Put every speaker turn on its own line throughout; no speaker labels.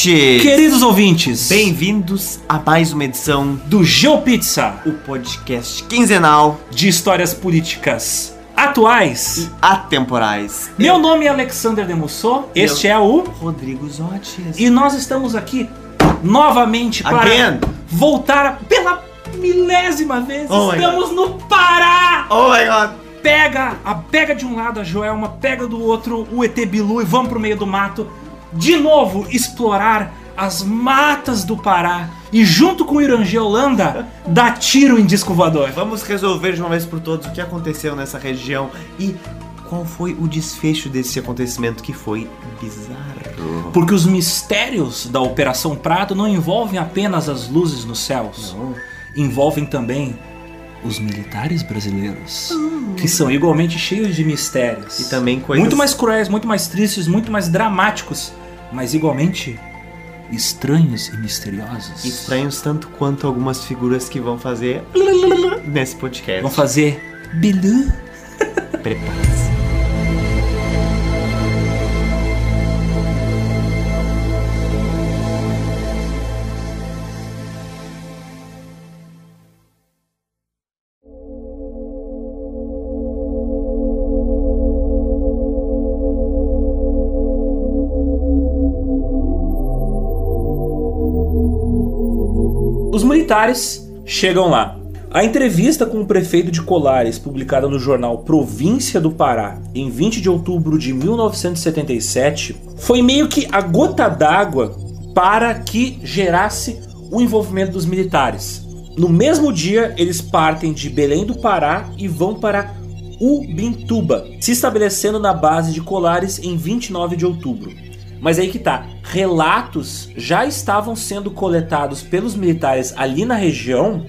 Queridos ouvintes,
Bem-vindos a mais uma edição
do GeoPizza,
do podcast quinzenal
de histórias políticas atuais.
e atemporais.
Meu nome é Alexander Demusso, este é o
Rodrigo Zotes.
e nós estamos aqui novamente para
Again.
voltar pela milésima vez.
Oh
estamos no Pará.
Oh my god!
Pega, a pega de um lado a Joelma, pega do outro o ET Bilu e vamos pro meio do mato de novo explorar as matas do Pará e junto com o Irangê Holanda dar tiro em disco voador.
Vamos resolver de uma vez por todas o que aconteceu nessa região e qual foi o desfecho desse acontecimento que foi bizarro.
Porque os mistérios da Operação Prato não envolvem apenas as luzes nos céus,
Não.
envolvem também os militares brasileiros, que são igualmente cheios de mistérios.
E também coisas
Muito mais cruéis, muito mais tristes, muito mais dramáticos, mas igualmente estranhos e misteriosos.
estranhos tanto quanto algumas figuras que vão fazer nesse podcast.
Vão fazer bilu.
Prepare-se.
Militares chegam lá. A entrevista com o prefeito de Colares, publicada no jornal Província do Pará, em 20 de outubro de 1977, foi meio que a gota d'água para que gerasse o envolvimento dos militares. No mesmo dia, eles partem de Belém do Pará e vão para Ubintuba, se estabelecendo na base de Colares em 29 de outubro. Mas aí que tá, relatos já estavam sendo coletados pelos militares ali na região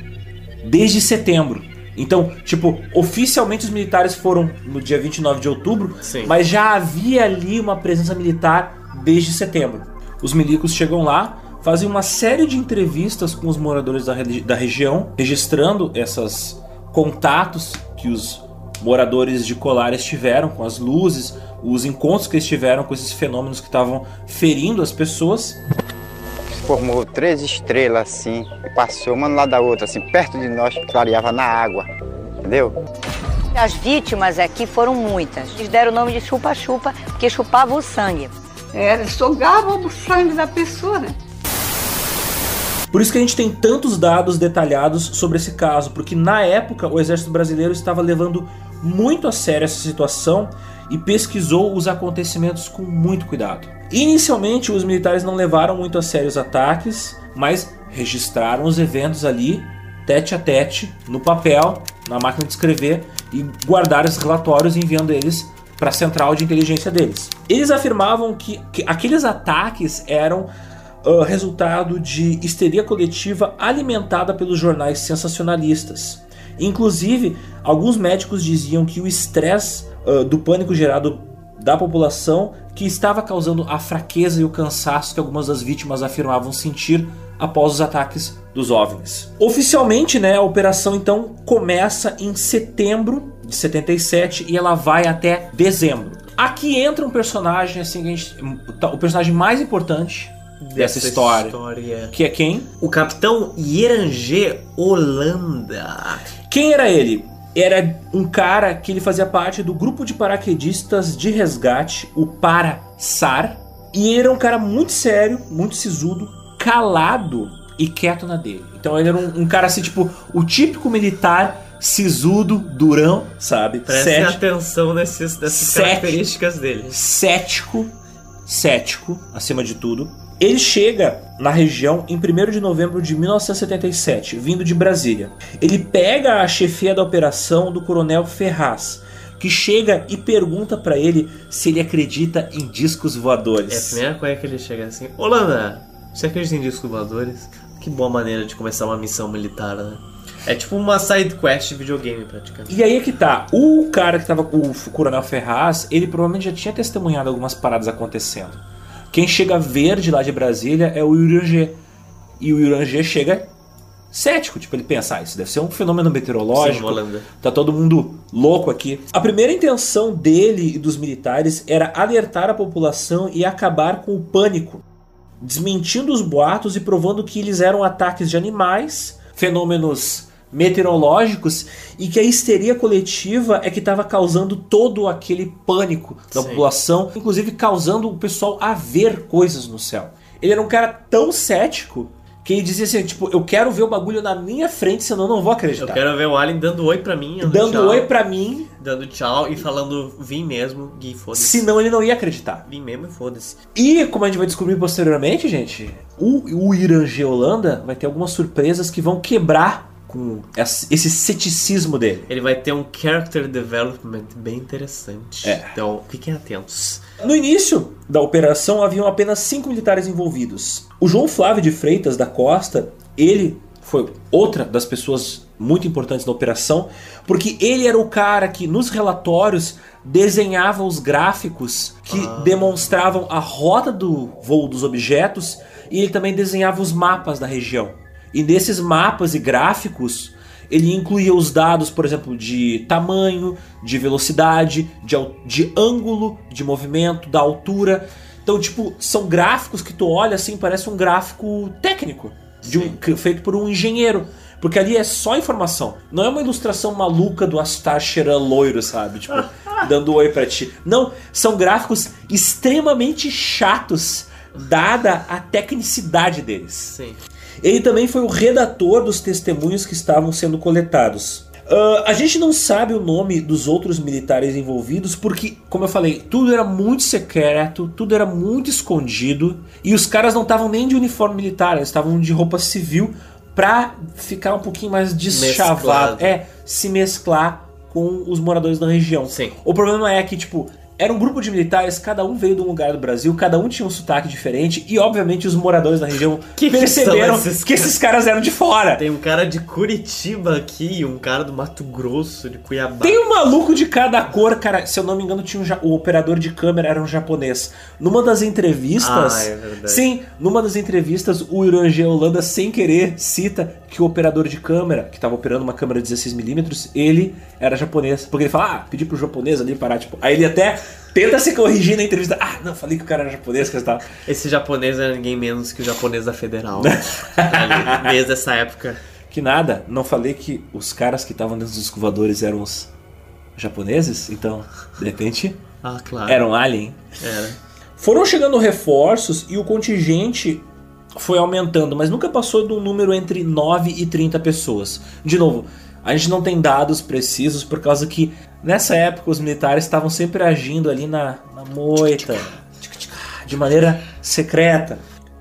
desde setembro. Então, tipo, oficialmente os militares foram no dia 29 de outubro,
Sim.
mas já havia ali uma presença militar desde setembro. Os milicos chegam lá, fazem uma série de entrevistas com os moradores da, da região, registrando esses contatos que os moradores de Colares tiveram com as luzes, os encontros que eles tiveram com esses fenômenos que estavam ferindo as pessoas.
formou três estrelas assim, e passou uma do lado da outra, assim, perto de nós, clareava na água. Entendeu?
As vítimas aqui foram muitas. Eles deram o nome de chupa-chupa, porque chupavam o sangue.
Era, sugavam o sangue da pessoa, né?
Por isso que a gente tem tantos dados detalhados sobre esse caso, porque na época o exército brasileiro estava levando muito a sério essa situação e pesquisou os acontecimentos com muito cuidado. Inicialmente, os militares não levaram muito a sério os ataques, mas registraram os eventos ali, tete a tete, no papel, na máquina de escrever e guardaram esses relatórios enviando eles para a central de inteligência deles. Eles afirmavam que, que aqueles ataques eram uh, resultado de histeria coletiva alimentada pelos jornais sensacionalistas. Inclusive, alguns médicos diziam que o estresse uh, do pânico gerado da população que estava causando a fraqueza e o cansaço que algumas das vítimas afirmavam sentir após os ataques dos OVNIs. Oficialmente, né, a operação então começa em setembro de 77 e ela vai até dezembro. Aqui entra um personagem assim, que a gente, o personagem mais importante dessa história,
história.
que é quem?
O capitão Yerangê Holanda.
Quem era ele? Era um cara que ele fazia parte do grupo de paraquedistas de resgate, o Parasar. E ele era um cara muito sério, muito sisudo, calado e quieto na dele. Então ele era um, um cara assim, tipo, o típico militar sisudo, durão, sabe?
Prestem
Cético,
atenção nesses, nessas
Sete.
características dele.
cético, cético, acima de tudo. Ele chega na região em 1 de novembro de 1977, vindo de Brasília. Ele pega a chefia da operação do coronel Ferraz, que chega e pergunta pra ele se ele acredita em discos
É a
voadores.
primeira coisa que ele chega assim: Holanda, você acredita em discos voadores? Que boa maneira de começar uma missão militar, né? É tipo uma side quest de videogame, praticamente.
E aí é que tá, o cara que tava com o coronel Ferraz, ele provavelmente já tinha testemunhado algumas paradas acontecendo. Quem chega verde lá de Brasília é o Urangê. E o Urangê chega cético, tipo, ele pensa, ah, isso deve ser um fenômeno meteorológico.
Sim, Holanda.
Tá todo mundo louco aqui. A primeira intenção dele e dos militares era alertar a população e acabar com o pânico desmentindo os boatos e provando que eles eram ataques de animais, fenômenos meteorológicos e que a histeria coletiva é que estava causando todo aquele pânico da
Sim.
população, inclusive causando o pessoal a ver coisas no céu. Ele era um cara tão cético que ele dizia assim, tipo, eu quero ver o bagulho na minha frente, senão eu não vou
Eu
acreditar.
quero ver o Alien dando oi pra mim.
Dando
tchau,
oi pra mim,
Dando tchau e falando vim mesmo, Gui, foda-se.
senão ele não ia acreditar.
Vim mesmo e foda-se.
E, como a gente vai descobrir posteriormente, gente, o, o Irangê Holanda vai ter algumas surpresas que vão quebrar com esse ceticismo dele.
Ele vai ter um character development bem interessante.
É.
Então, fiquem atentos.
No início da operação haviam apenas cinco militares envolvidos. O João Flávio de Freitas da Costa, ele foi outra das pessoas muito importantes na operação, porque ele era o cara que nos relatórios desenhava os gráficos que demonstravam a rota do voo dos objetos e ele também desenhava os mapas da região. E nesses mapas e gráficos ele incluía os dados, por exemplo, de tamanho, de velocidade, de, de ângulo de movimento, da altura. Então, tipo, são gráficos que tu olha assim, parece um gráfico técnico, de um- feito por um engenheiro. Porque ali é só informação. Não é uma ilustração maluca do Astar loiro, sabe? Tipo, dando oi pra ti. Não, são gráficos extremamente chatos, dada a tecnicidade deles.
Sim.
Ele também foi o redator dos testemunhos que estavam sendo coletados. Ah, a gente não sabe o nome dos outros militares envolvidos porque, como eu falei, tudo era muito secreto, tudo era muito escondido e os caras não estavam nem de uniforme militar, eles estavam de roupa civil pra ficar um pouquinho mais deschavado,
Mesclado.
é, se mesclar com os moradores da região.
Sim.
O problema é que, tipo, era um grupo de militares, cada um veio de um lugar do Brasil, cada um tinha um sotaque diferente, e obviamente os moradores da região
Que que
perceberam
são esses
que esses caras eram de fora.
Tem um cara de Curitiba aqui e um cara do Mato Grosso, de Cuiabá.
Tem um maluco de cada cor, cara. Se eu não me engano, tinha um ja- o operador de câmera era um japonês. Numa das entrevistas.
Ah, é verdade.
Sim, numa das entrevistas, o Irangê Holanda, sem querer, cita que o operador de câmera, que estava operando uma câmera 16mm, ele era japonês. Porque ele fala, ah, pedi pro japonês ali parar, tipo. Aí ele até tenta se corrigir na entrevista. Ah, não, falei que o cara era japonês, que tal.
Esse japonês era ninguém menos que o japonês da Federal. Ali, desde essa época.
Que nada, não falei que os caras que estavam dentro dos escovadores eram os japoneses? Então, de repente,
Ah, claro.
eram alien.
Era.
Foram chegando reforços e o contingente foi aumentando, mas nunca passou de um número entre 9 e 30 pessoas. De novo, a gente não tem dados precisos por causa que nessa época os militares estavam sempre agindo ali na, na moita, de maneira secreta.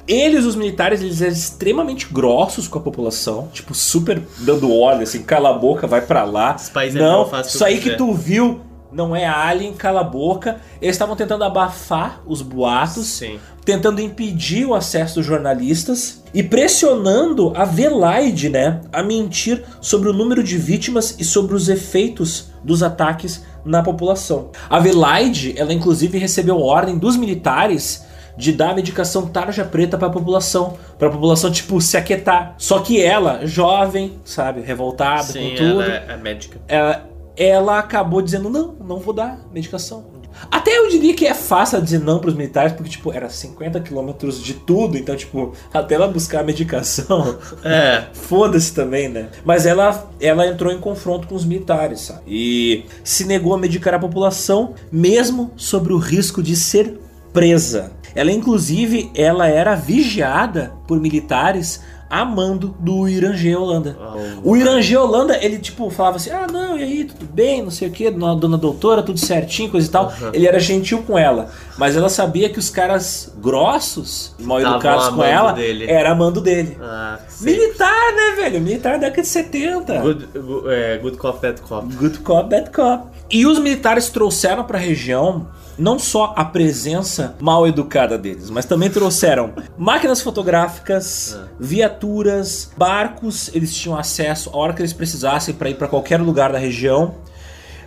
Eles, os militares, eles eram extremamente grossos com a população, tipo, super dando ordem, assim, cala a boca, vai pra lá.
É
não, isso aí que tu viu não é alien, cala a boca. Eles estavam tentando abafar os boatos,
Sim.
tentando impedir o acesso dos jornalistas e pressionando a Velaide, né, a mentir sobre o número de vítimas e sobre os efeitos dos ataques na população. A Velaide, ela inclusive recebeu ordem dos militares de dar medicação tarja preta pra população, pra população tipo se aquietar. Só que ela, jovem, sabe, revoltada
Sim,
com tudo,
ela é, é médica.
ela, ela acabou dizendo não, não vou dar medicação. Até eu diria que é fácil dizer não pros militares, porque, tipo, era 50 quilômetros de tudo, então, tipo, até ela buscar a medicação,
É.
foda-se também, né? Mas ela, ela entrou em confronto com os militares, sabe? E se negou a medicar a população, mesmo sobre o risco de ser presa. Ela, inclusive, ela era vigiada por militares a mando do Irangê Holanda. O Irangê Holanda, ele tipo falava assim: "Ah, não, e aí, tudo bem, não sei o que, dona doutora, tudo certinho, coisa e tal". Ele era gentil com ela, mas ela sabia que os caras grossos, mal educados com
amando
ela,
dele.
era amando dele.
Ah.
Militar, né, velho? Militar da década de 70.
Good, good, é, good cop, bad cop.
Good cop, bad cop. E os militares trouxeram pra região não só a presença mal educada deles, mas também trouxeram máquinas fotográficas, viaturas, barcos, eles tinham acesso a hora que eles precisassem para ir para qualquer lugar da região.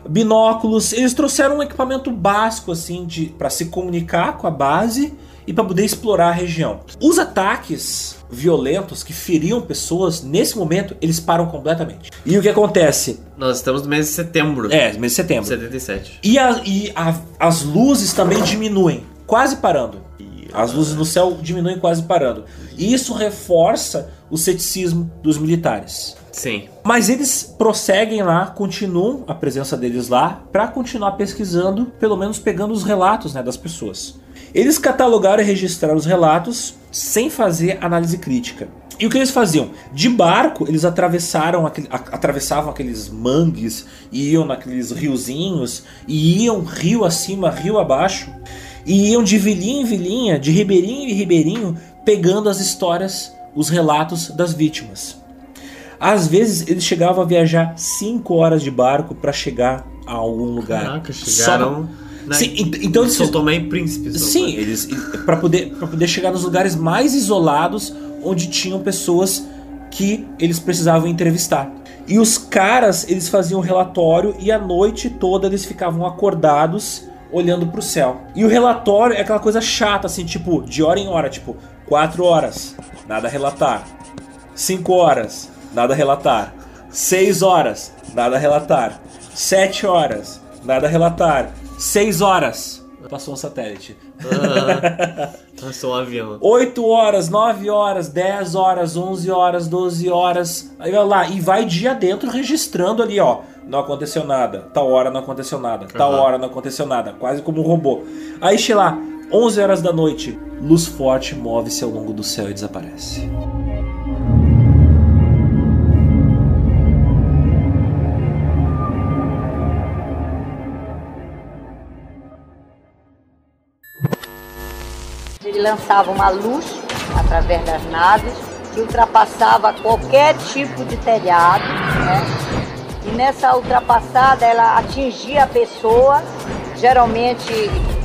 Binóculos, eles trouxeram um equipamento básico assim de para se comunicar com a base e para poder explorar a região. Os ataques violentos que feriam pessoas nesse momento, eles param completamente. E o que acontece?
Nós estamos no mês de setembro.
É, mês de setembro.
77.
E, a- e a- as luzes também diminuem, quase parando. As luzes no céu diminuem quase parando. E isso reforça o ceticismo dos militares.
Sim.
Mas eles prosseguem lá, continuam a presença deles lá, para continuar pesquisando, pelo menos pegando os relatos né, das pessoas. Eles catalogaram e registraram os relatos sem fazer análise crítica. E o que eles faziam? De barco, eles atravessaram aquele, a, atravessavam aqueles mangues, iam naqueles riozinhos, e iam rio acima, rio abaixo, e iam de vilinha em vilinha, de ribeirinho em ribeirinho, pegando as histórias, os relatos das vítimas. Às vezes eles chegavam a viajar 5 horas de barco para chegar a algum lugar.
Caraca, chegaram. Na...
Sim, ent- então eles
São Tomé e Príncipe.
Sim,
Tomé.
eles para poder para poder chegar nos lugares mais isolados onde tinham pessoas que eles precisavam entrevistar. E os caras, eles faziam relatório e a noite toda eles ficavam acordados olhando pro céu. E o relatório é aquela coisa chata assim, tipo, de hora em hora, tipo, 4 horas, nada a relatar. 5 horas, nada a relatar. 6 horas, nada a relatar. 7 horas, nada a relatar. 6 horas. Passou um satélite.
Passou um avião.
8 horas, 9 horas, 10 horas, 11 horas, 12 horas. Aí vai lá, e vai dia dentro registrando ali, ó. Não aconteceu nada. Tal hora não aconteceu nada. Tal hora não aconteceu nada. Quase como um robô. Aí chega lá, 11 horas da noite. Luz forte move-se ao longo do céu e desaparece.
Lançava uma luz através das naves que ultrapassava qualquer tipo de telhado, né? E nessa ultrapassada ela atingia a pessoa, geralmente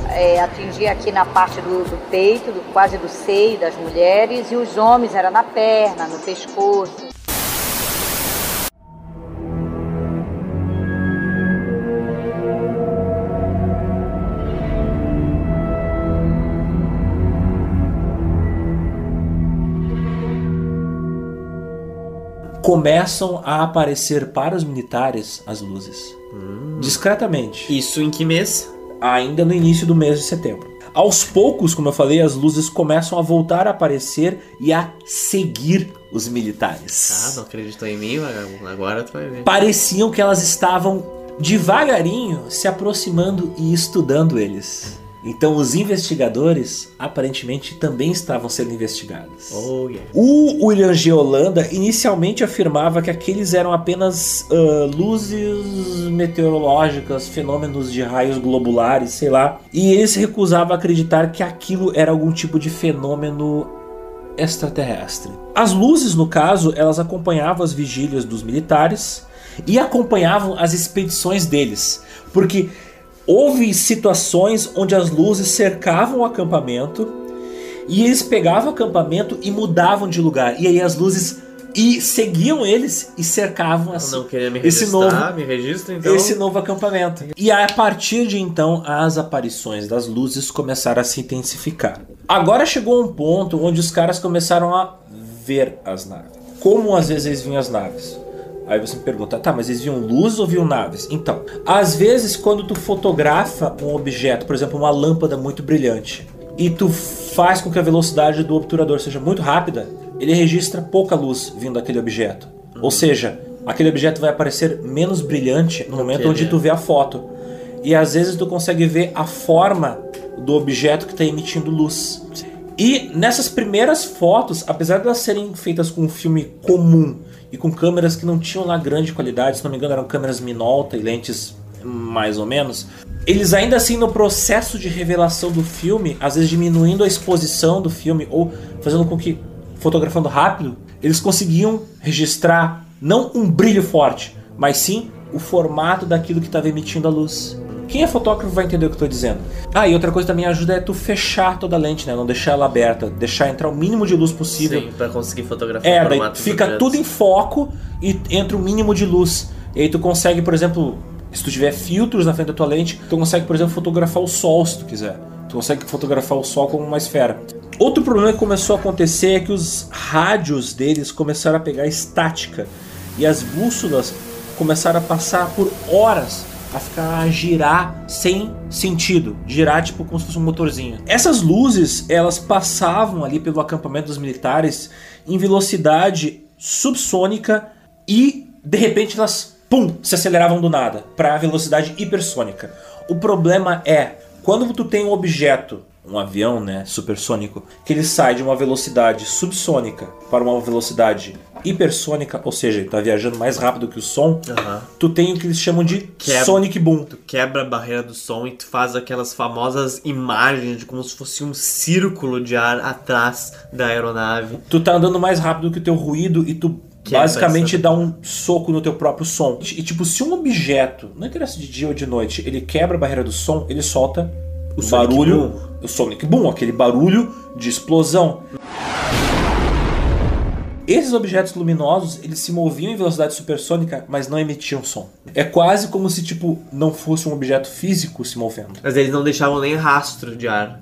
é, atingia aqui na parte do, do peito, do- quase do seio das mulheres, e os homens era na perna, no pescoço.
Começam a aparecer para os militares as luzes. Discretamente.
Isso em que mês?
ainda no início do mês de setembro. Aos poucos, como eu falei, as luzes começam a voltar a aparecer e a seguir os
Ah,
militares.
não acreditou em mim, vagabundo. Agora tu vai ver.
Pareciam que elas estavam devagarinho se aproximando e estudando eles. Então os investigadores aparentemente também estavam sendo investigados.
Oh, yeah.
O William G. Holanda inicialmente afirmava que aqueles eram apenas ah, luzes meteorológicas, fenômenos de raios globulares, sei lá. E ele se recusava a acreditar que aquilo era algum tipo de fenômeno extraterrestre. As luzes, no caso, elas acompanhavam as vigílias dos militares e acompanhavam as expedições deles, porque houve situações onde as luzes cercavam o acampamento e eles pegavam o acampamento e mudavam de lugar. E aí as luzes e seguiam eles e cercavam
me
esse novo
me registra então.
esse novo acampamento. E a partir de então, as aparições das luzes começaram a se intensificar. Agora chegou um ponto onde os caras começaram a ver as naves. Como às vezes eles viam as naves? Aí você me pergunta, tá, mas eles viam luz ou viam naves? Então, às vezes quando tu fotografa um objeto, por exemplo, uma lâmpada muito brilhante, e tu faz com que a velocidade do obturador seja muito rápida, ele registra pouca luz vindo daquele objeto. Ou seja, aquele objeto vai aparecer menos brilhante no momento
ele
onde
é.
tu vê a foto. E às vezes tu consegue ver a forma do objeto que está emitindo luz. E nessas primeiras fotos, apesar de elas serem feitas com um filme comum e com câmeras que não tinham lá grande qualidade, se não me engano eram câmeras Minolta e lentes mais ou menos, eles ainda assim no processo de revelação do filme, às vezes diminuindo a exposição do filme ou fazendo com que fotografando rápido, eles conseguiam registrar não um brilho forte, mas sim o formato daquilo que estava emitindo a luz. Quem é fotógrafo vai entender o que eu estou dizendo. Ah, e outra coisa também ajuda é tu fechar toda a lente, né? Não deixar ela aberta, deixar entrar o mínimo de luz possível.
Sim, pra conseguir fotografar
É, daí fica tudo em foco e entra o mínimo de luz. E aí tu consegue, por exemplo, se tu tiver filtros na frente da tua lente, tu consegue, por exemplo, fotografar o sol se tu quiser. Tu consegue fotografar o sol como uma esfera. Outro problema que começou a acontecer é que os rádios deles começaram a pegar estática e as bússolas começaram a passar por horas a ficar a girar sem sentido, girar tipo como se fosse um motorzinho. Essas luzes, elas passavam ali pelo acampamento dos militares em velocidade subsônica e de repente elas pum, se aceleravam do nada para velocidade hipersônica. O problema é quando tu tem um objeto um avião, né, supersônico, que ele sai de uma velocidade subsônica para uma velocidade hipersônica, ou seja, ele está viajando mais rápido que o som,
Aham.
tu tem o que eles chamam de
Quebra.
sonic boom.
Tu quebra a barreira do som e tu faz aquelas famosas imagens de como se fosse um círculo de ar atrás da aeronave.
Tu tá andando mais rápido que o teu ruído e tu basicamente dá um soco no teu próprio som. E tipo, se um objeto, não interessa de dia ou de noite, ele quebra a barreira do som, ele solta o, barulho. O sonic boom, aquele barulho de explosão. Esses objetos luminosos, eles se moviam em velocidade supersônica, mas não emitiam som. É quase como se tipo não fosse um objeto físico se movendo.
Mas eles não deixavam nem rastro de ar.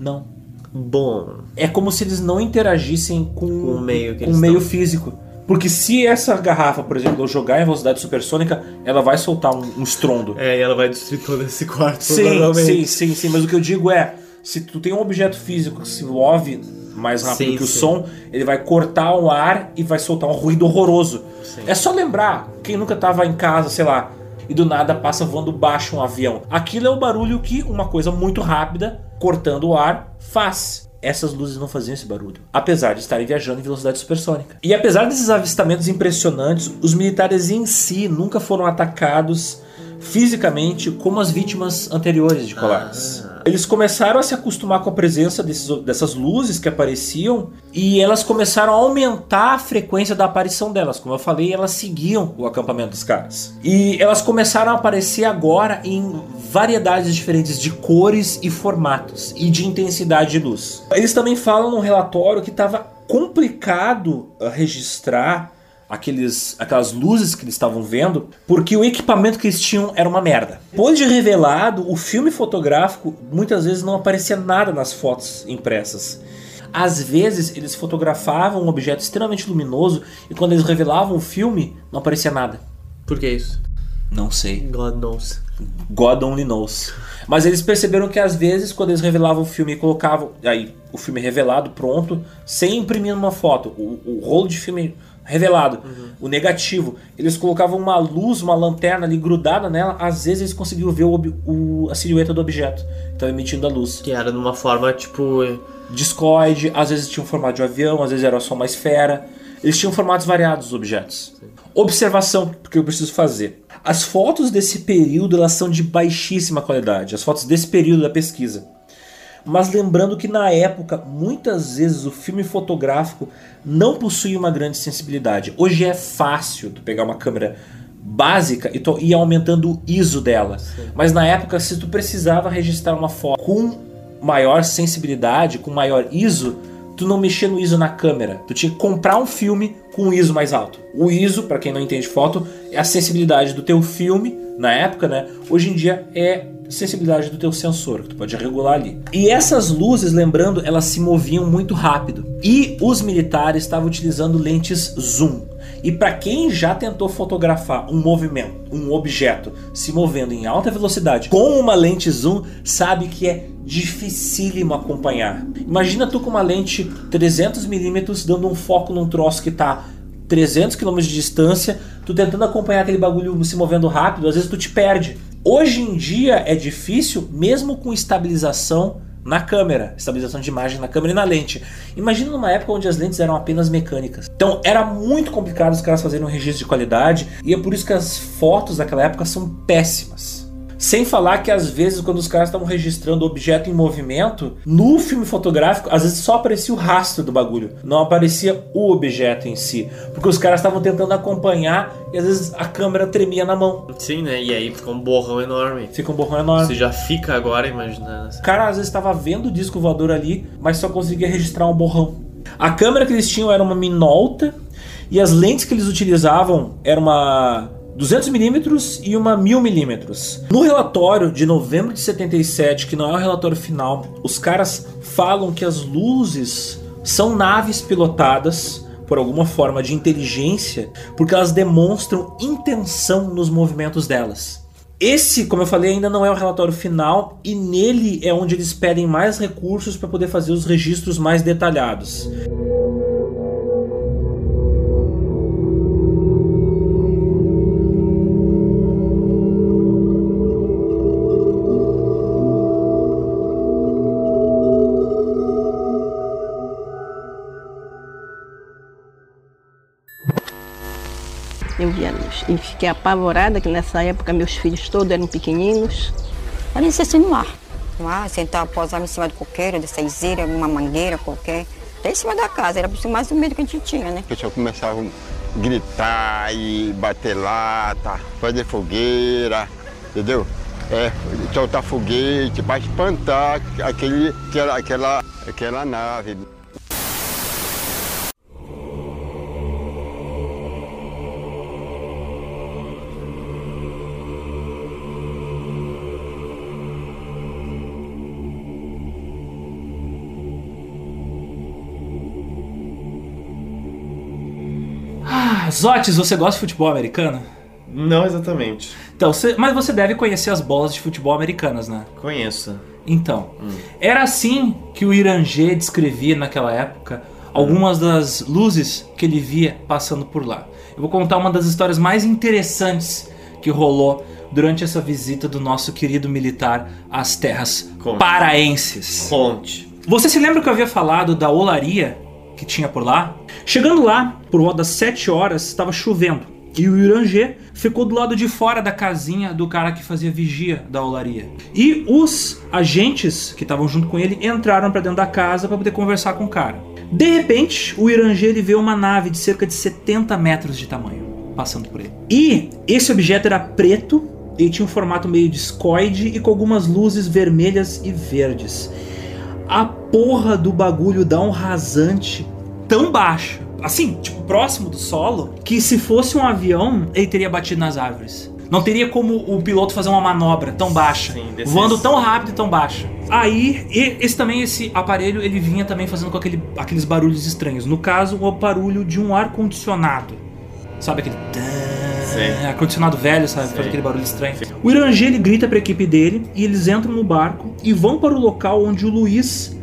Não.
Bom,
É como se eles não interagissem com,
Com o meio
com o meio
estão.
físico. Porque se essa garrafa, por exemplo, eu jogar em velocidade supersônica, ela vai soltar um, um estrondo.
é, e ela vai destruir todo esse quarto.
sim, sim, sim, sim. Mas o que eu digo é, se tu tem um objeto físico que se move mais rápido
Sim,
que o
sim.
som, ele vai cortar o ar e vai soltar um ruído horroroso. É só lembrar, quem nunca tava em casa, sei lá, e do nada passa voando baixo um avião. Aquilo é o barulho que uma coisa muito rápida, cortando o ar, faz. Essas luzes não faziam esse barulho, apesar de estarem viajando em velocidade supersônica. E apesar desses avistamentos impressionantes, os militares em si nunca foram atacados fisicamente como as vítimas anteriores de Colares. Eles começaram a se acostumar com a presença desses- dessas luzes que apareciam e elas começaram a aumentar a frequência da aparição delas. Como eu falei, elas seguiam o acampamento dos caras. E elas começaram a aparecer agora em variedades diferentes de cores e formatos e de intensidade de luz. Eles também falam no relatório que estava complicado uh, registrar aqueles, aquelas luzes que eles estavam vendo, porque o equipamento que eles tinham era uma merda. Depois de revelado, o filme fotográfico muitas vezes não aparecia nada nas fotos impressas. Às vezes eles fotografavam um objeto extremamente luminoso e quando eles revelavam o filme, não aparecia nada.
Por que isso?
Não sei.
God knows.
God only knows. Mas eles perceberam que às vezes, quando eles revelavam o filme e colocavam aí o filme revelado pronto, sem imprimir uma foto, o, o rolo de filme revelado, o negativo, eles colocavam uma luz, uma lanterna ali grudada nela, às vezes eles conseguiam ver o o- a silhueta do objeto, então emitindo a luz.
Que era numa forma tipo.
Discoide, às vezes tinha um formato de um avião, às vezes era só uma esfera. Eles tinham formatos variados os objetos. Observação, porque eu preciso fazer. As fotos desse período elas são de baixíssima qualidade, as fotos desse período da pesquisa. Mas lembrando que na época, muitas vezes o filme fotográfico não possuía uma grande sensibilidade. Hoje é fácil tu pegar uma câmera básica e tu ir aumentando o ISO dela. Mas na época, se tu precisava registrar uma foto com maior sensibilidade, com maior ISO, tu não mexia no ISO na câmera. Tu tinha que comprar um filme com um ISO mais alto. O ISO, para quem não entende foto, é a sensibilidade do teu filme na época, né? Hoje em dia é sensibilidade do teu sensor, que tu pode regular ali. E essas luzes, lembrando, elas se moviam muito rápido. E os militares estavam utilizando lentes zoom. E para quem já tentou fotografar um movimento, um objeto se movendo em alta velocidade com uma lente zoom, sabe que é dificílimo acompanhar. Imagina tu com uma lente 300mm dando um foco num troço que tá 300 km de distância, tu tentando acompanhar aquele bagulho se movendo rápido, às vezes tu te perde. Hoje em dia é difícil, mesmo com estabilização na câmera, estabilização de imagem na câmera e na lente. Imagina numa época onde as lentes eram apenas mecânicas. Então era muito complicado os caras fazerem um registro de qualidade e é por isso que as fotos daquela época são péssimas. Sem falar que às vezes quando os caras estavam registrando objeto em movimento, no filme fotográfico, às vezes só aparecia o rastro do bagulho, não aparecia o objeto em si, porque os caras estavam tentando acompanhar e às vezes a câmera tremia na mão.
Sim, né? E aí fica um borrão enorme.
Fica um borrão enorme.
Você já fica agora imaginando.
O cara às vezes estava vendo o disco voador ali, mas só conseguia registrar um borrão. A câmera que eles tinham era uma Minolta e as lentes que eles utilizavam era uma 200mm e uma 1000mm. No relatório de novembro de 77, que não é o relatório final, os caras falam que as luzes são naves pilotadas por alguma forma de inteligência, porque elas demonstram intenção nos movimentos delas. Esse, como eu falei, ainda não é o relatório final e nele é onde eles pedem mais recursos para poder fazer os registros mais detalhados.
Eu vi a luz. E fiquei apavorada, que nessa época meus filhos todos eram pequeninos.
Parecia assim no mar. No mar, sentar, posava em cima do coqueiro, de seizeira, uma mangueira qualquer. Até em cima da casa, era mais o medo que a gente tinha, né?
O pessoal começava a gritar e bater lata, fazer fogueira, entendeu? É, soltar foguete para espantar aquele, aquela, aquela, aquela nave.
Zotes, você gosta de futebol americano?
Não exatamente.
Então, você- mas você deve conhecer as bolas de futebol americanas, né?
Conheço.
Então, era assim que o Irangê descrevia naquela época algumas das luzes que ele via passando por lá. Eu vou contar uma das histórias mais interessantes que rolou durante essa visita do nosso querido militar às terras
Conte.
paraenses.
Conte.
Você se lembra que eu havia falado da olaria que tinha por lá? Chegando lá, por volta das 7 horas, estava chovendo. E o Irangê ficou do lado de fora da casinha do cara que fazia vigia da olaria. E os agentes que estavam junto com ele entraram para dentro da casa para poder conversar com o cara. De repente, o Irangê ele vê uma nave de cerca de 70 metros de tamanho passando por ele. E esse objeto era preto e tinha um formato meio discoide e com algumas luzes vermelhas e verdes a porra do bagulho dá um rasante tão baixo, assim, tipo, próximo do solo, que se fosse um avião, ele teria batido nas árvores. Não teria como o piloto fazer uma manobra tão baixa,
Sim,
voando tão rápido e tão baixo. Aí, e- esse também, esse aparelho, ele vinha também fazendo com aquele, aqueles barulhos estranhos. No caso, o barulho de um ar-condicionado. Sabe aquele...
Sim.
Ar-condicionado velho, sabe? Faz aquele barulho estranho. O Irangê, ele grita pra equipe dele e eles entram no barco e vão para o local onde o Luiz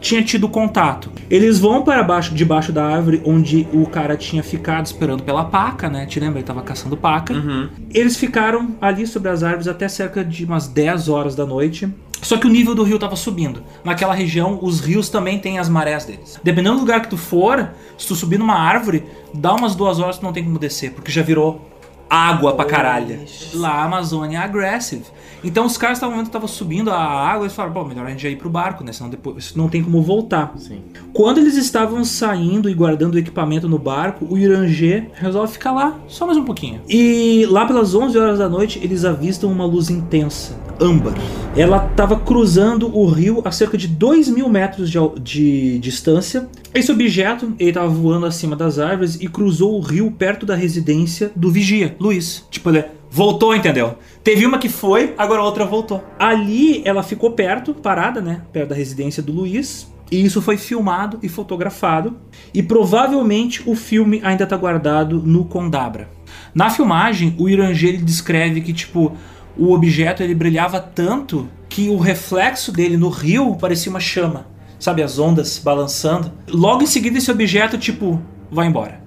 tinha tido contato. Eles vão para baixo, debaixo da árvore onde o cara tinha ficado esperando pela paca, né? Te lembra? Ele tava caçando paca.
Uhum.
Eles ficaram ali sobre as árvores até cerca de umas 10 horas da noite. Só que o nível do rio tava subindo. Naquela região, os rios também têm as marés deles. Dependendo do lugar que tu for, se tu subir numa árvore, dá umas duas horas tu não tem como descer, porque já virou água pra caralho. Lá a Amazônia é aggressive. Então os caras estavam tava subindo a água e eles falaram, bom, melhor a gente já ir pro barco, né? Senão depois não tem como voltar.
Sim.
Quando eles estavam saindo e guardando o equipamento no barco, o Irangê resolve ficar lá só mais um pouquinho. E lá pelas 11 horas da noite, eles avistam uma luz intensa, âmbar. Ela estava cruzando o rio a cerca de 2 mil metros de, de distância. Esse objeto, ele estava voando acima das árvores e cruzou o rio perto da residência do vigia, Luiz. Tipo, ele voltou, entendeu? Teve uma que foi, agora a outra voltou. Ali ela ficou perto, parada, né? Perto da residência do Luiz. E isso foi filmado e fotografado. E provavelmente o filme ainda tá guardado no Condabra. Na filmagem, o Irangê descreve que, tipo, o objeto ele brilhava tanto que o reflexo dele no rio parecia uma chama. Sabe, as ondas balançando. Logo em seguida, esse objeto, tipo, vai embora.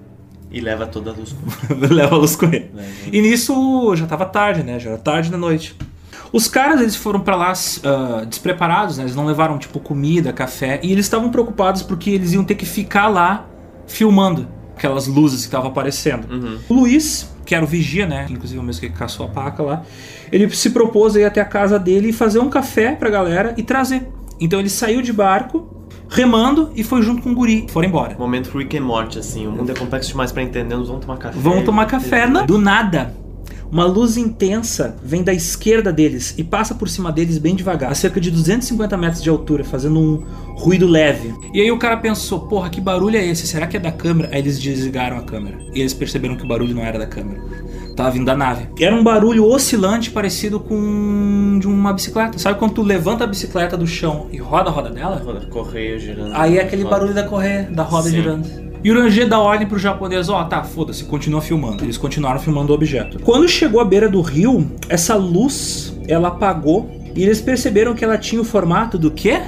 E leva toda a luz.
Leva a luz com ele.
Leva.
E nisso já tava tarde, né? Já era tarde da noite. Os caras, eles foram pra lá ah, despreparados, né? Eles não levaram, tipo, comida, café. E eles estavam preocupados porque eles iam ter que ficar lá filmando aquelas luzes que estavam aparecendo. O Luiz, que era o vigia, né? Inclusive o mesmo que caçou a paca lá. Ele se propôs a ir até a casa dele e fazer um café pra galera e trazer. Então ele saiu de barco, remando, e foi junto com o guri. Foram embora.
Momento Rick and Morty, assim. O mundo é complexo demais pra entender. Vamos tomar café.
Vão tomar café na- do nada. Uma luz intensa vem da esquerda deles e passa por cima deles bem devagar, a cerca de 250 metros de altura, fazendo um ruído leve. E aí o cara pensou: porra, que barulho é esse? Será que é da câmera? Aí eles desligaram a câmera. E eles perceberam que o barulho não era da câmera. Tava vindo da nave. Era um barulho oscilante parecido com de uma bicicleta. Sabe quando tu levanta a bicicleta do chão e roda a roda dela?
Roda, Correio girando.
Aí é aquele
Roda.
barulho da correia, da roda
Sim.
girando. E o Ranger dá ordem pro japonês, ó, tá, foda-se, continua filmando. Eles continuaram filmando o objeto. Quando chegou à beira do rio, essa luz, ela apagou e eles perceberam que ela tinha o formato do quê?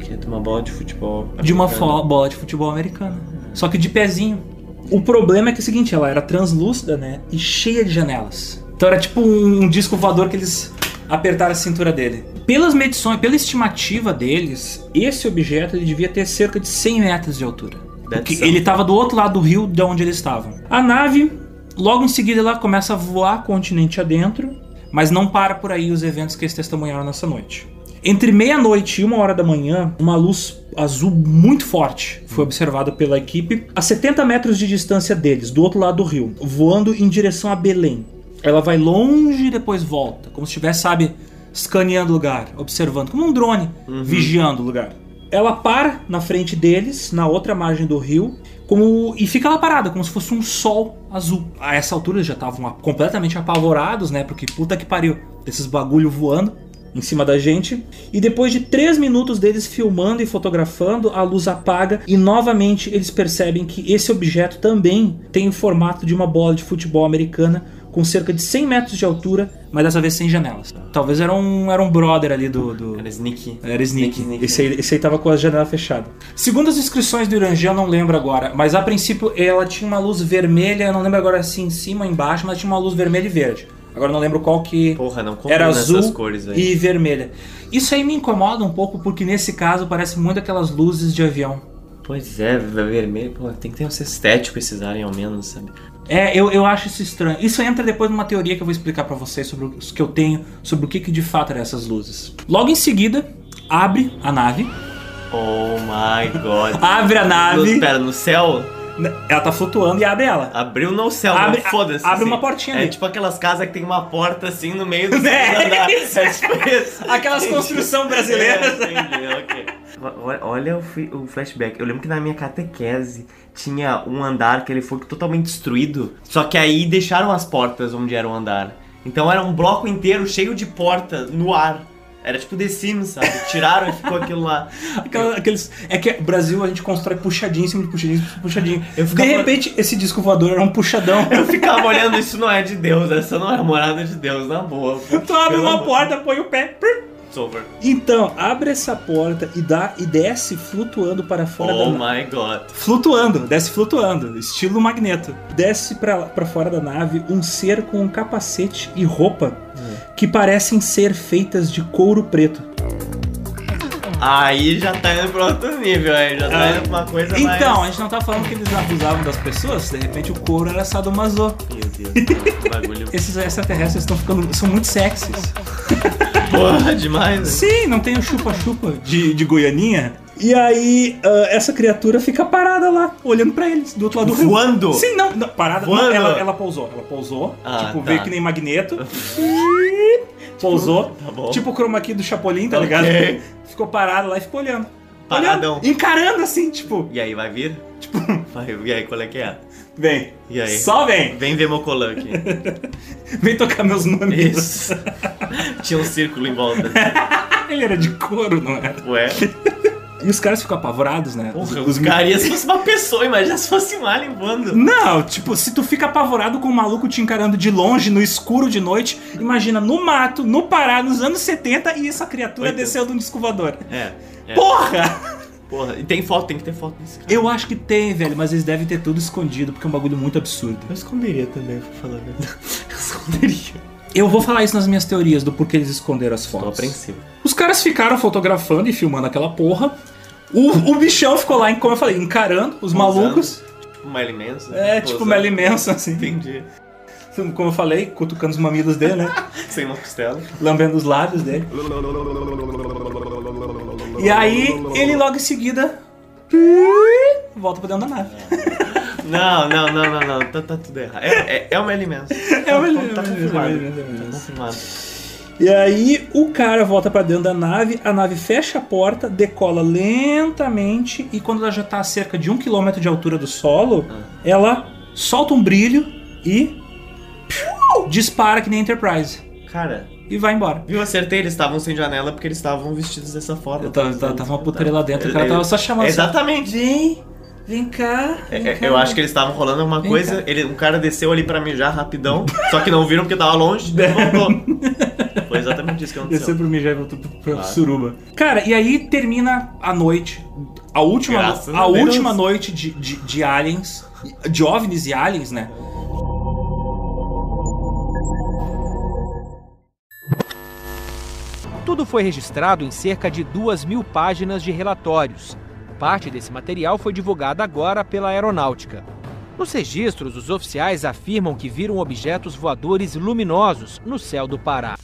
Que é de uma bola de futebol.
De uma
americana.
bola de futebol americana. Só que de pezinho. O problema é que é o seguinte, ela era translúcida, né? E cheia de janelas. Então era tipo um, um disco voador que eles apertaram a cintura dele. Pelas medições, pela estimativa deles, esse objeto ele devia ter cerca de 100 metros de altura. Porque ele estava do outro lado do rio de onde eles estavam. A nave, logo em seguida, ela começa a voar continente adentro, mas não para por aí os eventos que eles testemunharam nessa noite. Entre meia-noite e uma hora da manhã, uma luz azul muito forte foi observada pela equipe a 70 metros de distância deles, do outro lado do rio, voando em direção a Belém. Ela vai longe e depois volta, como se estivesse, sabe, escaneando o lugar, observando, como um drone, vigiando o lugar. Ela para na frente deles, na outra margem do rio, como e fica lá parada, como se fosse um sol azul. A essa altura eles já estavam completamente apavorados, né? Porque puta que pariu, esses bagulho voando em cima da gente. E depois de três minutos deles filmando e fotografando, a luz apaga e novamente eles percebem que esse objeto também tem o formato de uma bola de futebol americana com cerca de 100 metros de altura, mas dessa vez sem janelas. Talvez era um, era um brother ali do- do,
Era Sneaky.
era Sneak.
Sneak,
Esse, aí, esse aí tava com a janela fechada. Segundo as inscrições do Irangê, eu não lembro agora, mas a princípio ela tinha uma luz vermelha, eu não lembro agora se em cima ou embaixo, mas tinha uma luz vermelha e verde. Agora eu não lembro qual que
Porra, não
era azul
essas cores, velho.
e vermelha. Isso aí me incomoda um pouco porque nesse caso parece muito aquelas luzes de avião.
Pois é, vermelho, pô, tem que ter um ser estético esses aliens ao menos, sabe?
É, eu, eu acho isso estranho. Isso entra depois numa teoria que eu vou explicar pra vocês sobre o que eu tenho, sobre o que, que de fato eram essas luzes. Logo em seguida, abre a nave.
Oh my god.
Abre a nave.
No, pera, no céu?
Ela tá flutuando e abre ela.
Abriu no céu,
Abre-
não foda-se.
abre
assim.
uma portinha
É
ali.
tipo aquelas casas que tem uma porta assim no meio do
É,
andar.
isso.
É tipo isso.
Aquelas
Entendi.
construção brasileira.
É, entendi, ok. Olha- o, flashback. Eu lembro que na minha catequese tinha um andar que ele foi totalmente destruído. Só que aí deixaram as portas onde era o andar. Então era um bloco inteiro cheio de porta no ar. Era tipo The Sims, sabe? Tiraram e ficou aquilo lá.
Aqueles, é que o Brasil a gente constrói puxadinho em cima de puxadinho de puxadinho.
Eu
De
ficava-
repente, esse disco voador era um puxadão.
Eu ficava olhando, isso não é de Deus, essa não é a morada de Deus, na boa.
Tu abre uma porta, põe o pé.
It's over.
Então, abre essa porta e dá e desce flutuando para fora
Oh
da nave.
my god.
Flutuando, desce flutuando, estilo magneto. Desce pra, pra fora da nave um ser com um capacete e roupa que parecem ser feitas de couro preto.
Aí já tá indo pro outro nível, aí já tá
Ah.
indo pra uma coisa mais.
Então, a gente não tá falando que eles abusavam das pessoas, de repente o couro era sadomaso.
Meu Deus, bagulho.
Esses extraterrestres estão ficando. são muito sexys.
Porra, demais, né?
Sim, não tem o chupa-chupa de, de Goianinha. E aí, ah, essa criatura fica parada lá, olhando pra eles, do outro lado do rio.
Voando?
Sim, não, não, parada. não,
Voando?
ela, ela pousou, ela pousou,
Ah,
tipo,
tá.
veio que nem magneto. pousou.
Tá.
Tipo o chroma key do Chapolin, tá
Ok.
ligado? Ficou parada lá e ficou olhando.
Paradão.
Olhando, encarando assim, tipo,
E aí, vai vir? Tipo, vai, e aí, qual é que é?
Vem.
E aí?
Só vem.
Vem ver meu colã aqui.
Vem tocar meus nomes.
Isso. Tinha um círculo em volta.
Ele era de couro, não era?
Ué.
E os caras ficam apavorados, né?
Porra,
os
os caras, se fosse uma pessoa, imagina se fosse um alien voando.
Não, tipo, se tu fica apavorado com um maluco te encarando de longe, no escuro de noite, imagina no mato, no Pará, nos anos 70, e essa criatura
Oito.
desceu de um descovador.
É. é.
Porra!
Porra, e tem foto, tem que ter foto nesse cara.
Eu acho que tem, velho, mas eles devem ter tudo escondido, porque é um bagulho muito absurdo.
Eu esconderia também, pra falar a verdade. Eu esconderia.
Eu vou falar isso nas minhas teorias do porquê eles esconderam as
Tô
fotos.
apreensivo.
Os caras ficaram fotografando e filmando aquela porra. O, o bichão ficou lá, como eu falei, encarando os malucos.
Tipo Miley Manson.
É, tipo
Pousando.
Melly Manson, assim.
Entendi.
Como eu falei, cutucando os mamilos dele, né?
Sem uma costela.
lambendo os lábios dele. E aí, ele logo em seguida. Volta pra dentro da nave.
Não, não, não, não, não. Tá, tá tudo errado. É, é, é Manson.
É o Melly
Tá
é é
Tá
Manson.
confirmado.
E aí, o cara volta pra dentro da nave, a nave fecha a porta, decola lentamente e quando ela já tá a cerca de um quilômetro de altura do solo, ela solta um brilho e. piu, dispara que nem Enterprise.
Cara,
E vai embora.
viu? Acertei, eles estavam sem janela porque eles estavam vestidos dessa forma.
Eu tava, tava, tava uma putaria lá dentro, o cara tava só chamando.
Exatamente.
Vem, Vem cá.
É,
vem
é,
cá.
eu acho que eles estavam rolando alguma
Vem
coisa,
cá.
ele, um cara desceu ali pra mijar rapidão, só que não viram porque tava longe, e voltou. Foi exatamente isso que
Desceu
aconteceu.
pro mijar e voltou pro, pro
Claro.
suruba. Cara, e aí termina a noite. A última,
Graças
a
a
última noite de, de, de aliens. De OVNIs e aliens, né?
Tudo foi registrado em cerca de duas mil páginas de relatórios. Parte desse material foi divulgada agora pela Aeronáutica. Nos registros, os oficiais afirmam que viram objetos voadores luminosos no céu do Pará.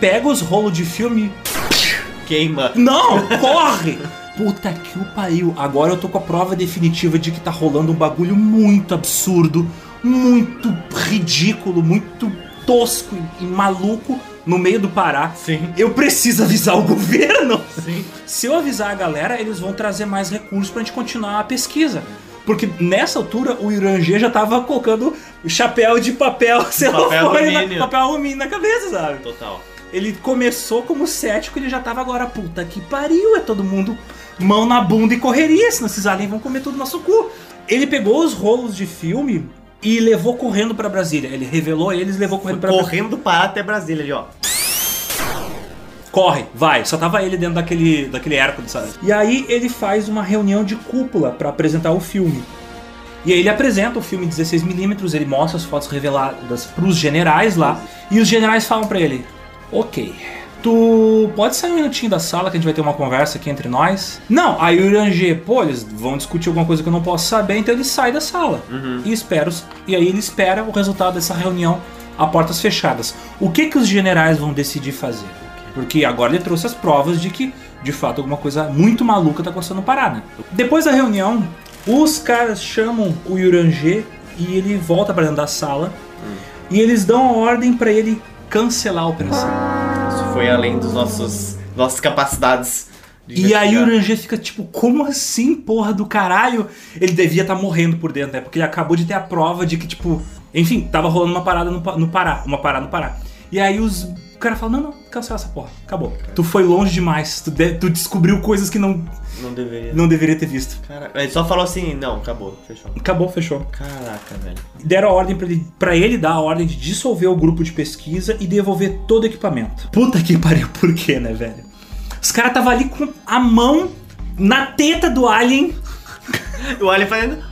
Pega os rolos de filme.
Queima.
Não, corre! Puta que o pariu. Agora eu tô com a prova definitiva de que tá rolando um bagulho muito absurdo, muito ridículo, muito tosco e, e maluco no meio do Pará.
Sim.
Eu preciso avisar o governo.
Sim.
Se eu avisar a galera, eles vão trazer mais recursos pra gente continuar a pesquisa. Porque nessa altura o Irangê já tava colocando chapéu de papel celofane na,
alumínio.
papel alumínio na cabeça, sabe?
Total.
Ele começou como cético, ele já tava agora, puta que pariu, é todo mundo mão na bunda e correria, senão esses aliens vão comer tudo no nosso cu. Ele pegou os rolos de filme e levou correndo pra Brasília. Ele revelou eles e levou correndo pra Brasília.
Correndo do Pará até Brasília ali, ó.
Corre, vai. Só tava ele dentro daquele, daquele Hércules, sabe? E aí ele faz uma reunião de cúpula pra apresentar o filme. E aí ele apresenta o filme 16mm, ele mostra as fotos reveladas pros generais lá. E os generais falam pra ele: Ok, tu pode sair um minutinho da sala que a gente vai ter uma conversa aqui entre nós? Não, aí o Irangê, pô, eles vão discutir alguma coisa que eu não posso saber, então ele sai da sala. E espera, e aí ele espera o resultado dessa reunião a portas fechadas. O que que os generais vão decidir fazer? Porque agora ele trouxe as provas de que, de fato, alguma coisa muito maluca tá acontecendo no Pará, né? Depois da reunião, os caras chamam o Yurangê e ele volta pra dentro da sala e eles dão a ordem pra ele cancelar a operação.
Isso foi além dos nossos nossas capacidades. de
E aí o. Yurangê fica tipo, como assim, porra do caralho? Ele devia estar morrendo por dentro, né? Porque ele acabou de ter a prova de que, tipo, enfim, tava rolando uma parada no, no Pará, uma parada no Pará. E aí os o cara fala, não, não, cancela essa porra, acabou. Tu foi longe demais, tu, de- tu descobriu coisas que não,
Não deveria.
não deveria ter visto.
Cara, ele só falou assim, não, acabou, fechou.
Acabou, fechou.
Caraca, velho.
Deram a ordem pra ele, pra ele dar a ordem de dissolver o grupo de pesquisa e devolver todo o equipamento. Puta que pariu, por quê, né, velho? Os caras tava ali com a mão na teta do alien,
O Alien fazendo.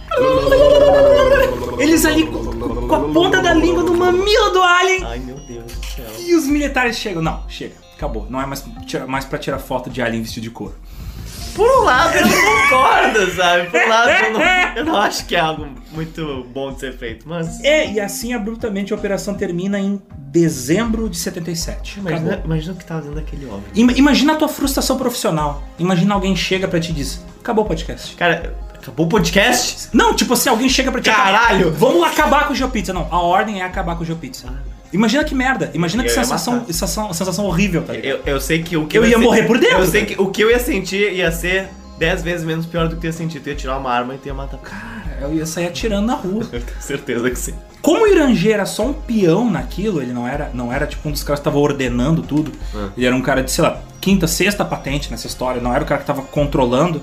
Eles ali com, a ponta da língua no mamilo do alien.
Ai meu Deus do céu.
E os militares chegam. Não, chega, acabou. Não é mais, mais pra tirar foto de alien vestido de couro.
Por um lado eu não concordo, sabe? Por um lado eu não, eu não acho que é algo muito bom de ser feito, mas.
É, e assim abruptamente a operação termina em dezembro de 77.
Imagina,
Acabou.
imagina o que tava dentro daquele homem.
Ima- Imagina a tua frustração profissional. Imagina alguém chega pra te dizer: acabou o podcast.
Cara, acabou o podcast?
Não, tipo assim, alguém chega pra te
Caralho!
Vamos acabar com o GeoPizza. Não, a ordem é acabar com o GeoPizza. Imagina que merda. Imagina que
Eu ia
sensação, sensação, sensação horrível, tá ligado?
Eu, eu sei que o que
Eu ia
ser-
morrer por dentro,
Eu sei que o que eu ia sentir ia ser 10 vezes menos pior do que tu ia sentir. Tu ia tirar uma arma e tu ia matar cara.
Eu ia sair atirando na rua.
Eu tenho certeza que sim.
Como o Irangê era só um peão naquilo, ele não era, não era tipo um dos caras que tava ordenando tudo.
Ah.
Ele era um cara de, sei lá, quinta, sexta patente nessa história. Não era o cara que tava controlando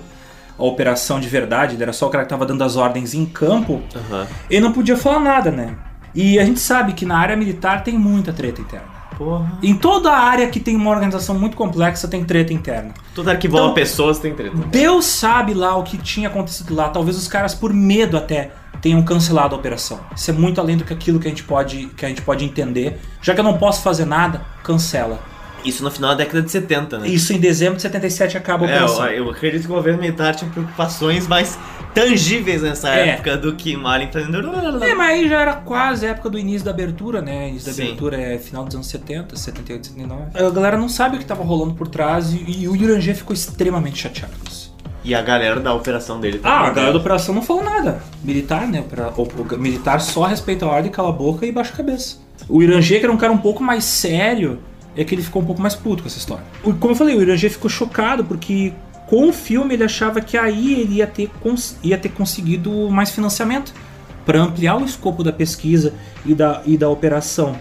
a operação de verdade, ele era só o cara que tava dando as ordens em campo.
Aham.
Ele não podia falar nada, né? E a gente sabe que na área militar tem muita treta interna.
Porra.
Em toda a área que tem uma organização muito complexa tem treta interna.
Tudo que
Então-
pessoas tem treta.
Deus sabe lá o que tinha acontecido lá. Talvez os caras, por medo até, tenham cancelado a operação. Isso é muito além do que aquilo que a gente pode, que a gente pode entender. Já que eu não posso fazer nada, cancela.
Isso no final da década de 70, né?
Isso em dezembro de 77 acaba a
É, eu, eu acredito que o governo militar tinha preocupações mais tangíveis nessa
É.
época do que alien fazendo.
É, mas aí já era quase a época do início da abertura, né? Início da
Sim.
abertura é final dos anos 70, 78, 79. A galera não sabe o que tava rolando por trás e, e o Yurangê ficou extremamente chateado com isso.
E a galera da operação dele
Ah, a
também.
galera da operação não falou nada. Militar, né? O, o militar só respeita a ordem, cala a boca e baixa a cabeça. O Irangê, que era um cara um pouco mais sério, é que ele ficou um pouco mais puto com essa história. Como eu falei, o Irangê ficou chocado porque com o filme ele achava que aí ele ia ter, ia ter conseguido mais financiamento para ampliar o escopo da pesquisa e da, e da operação.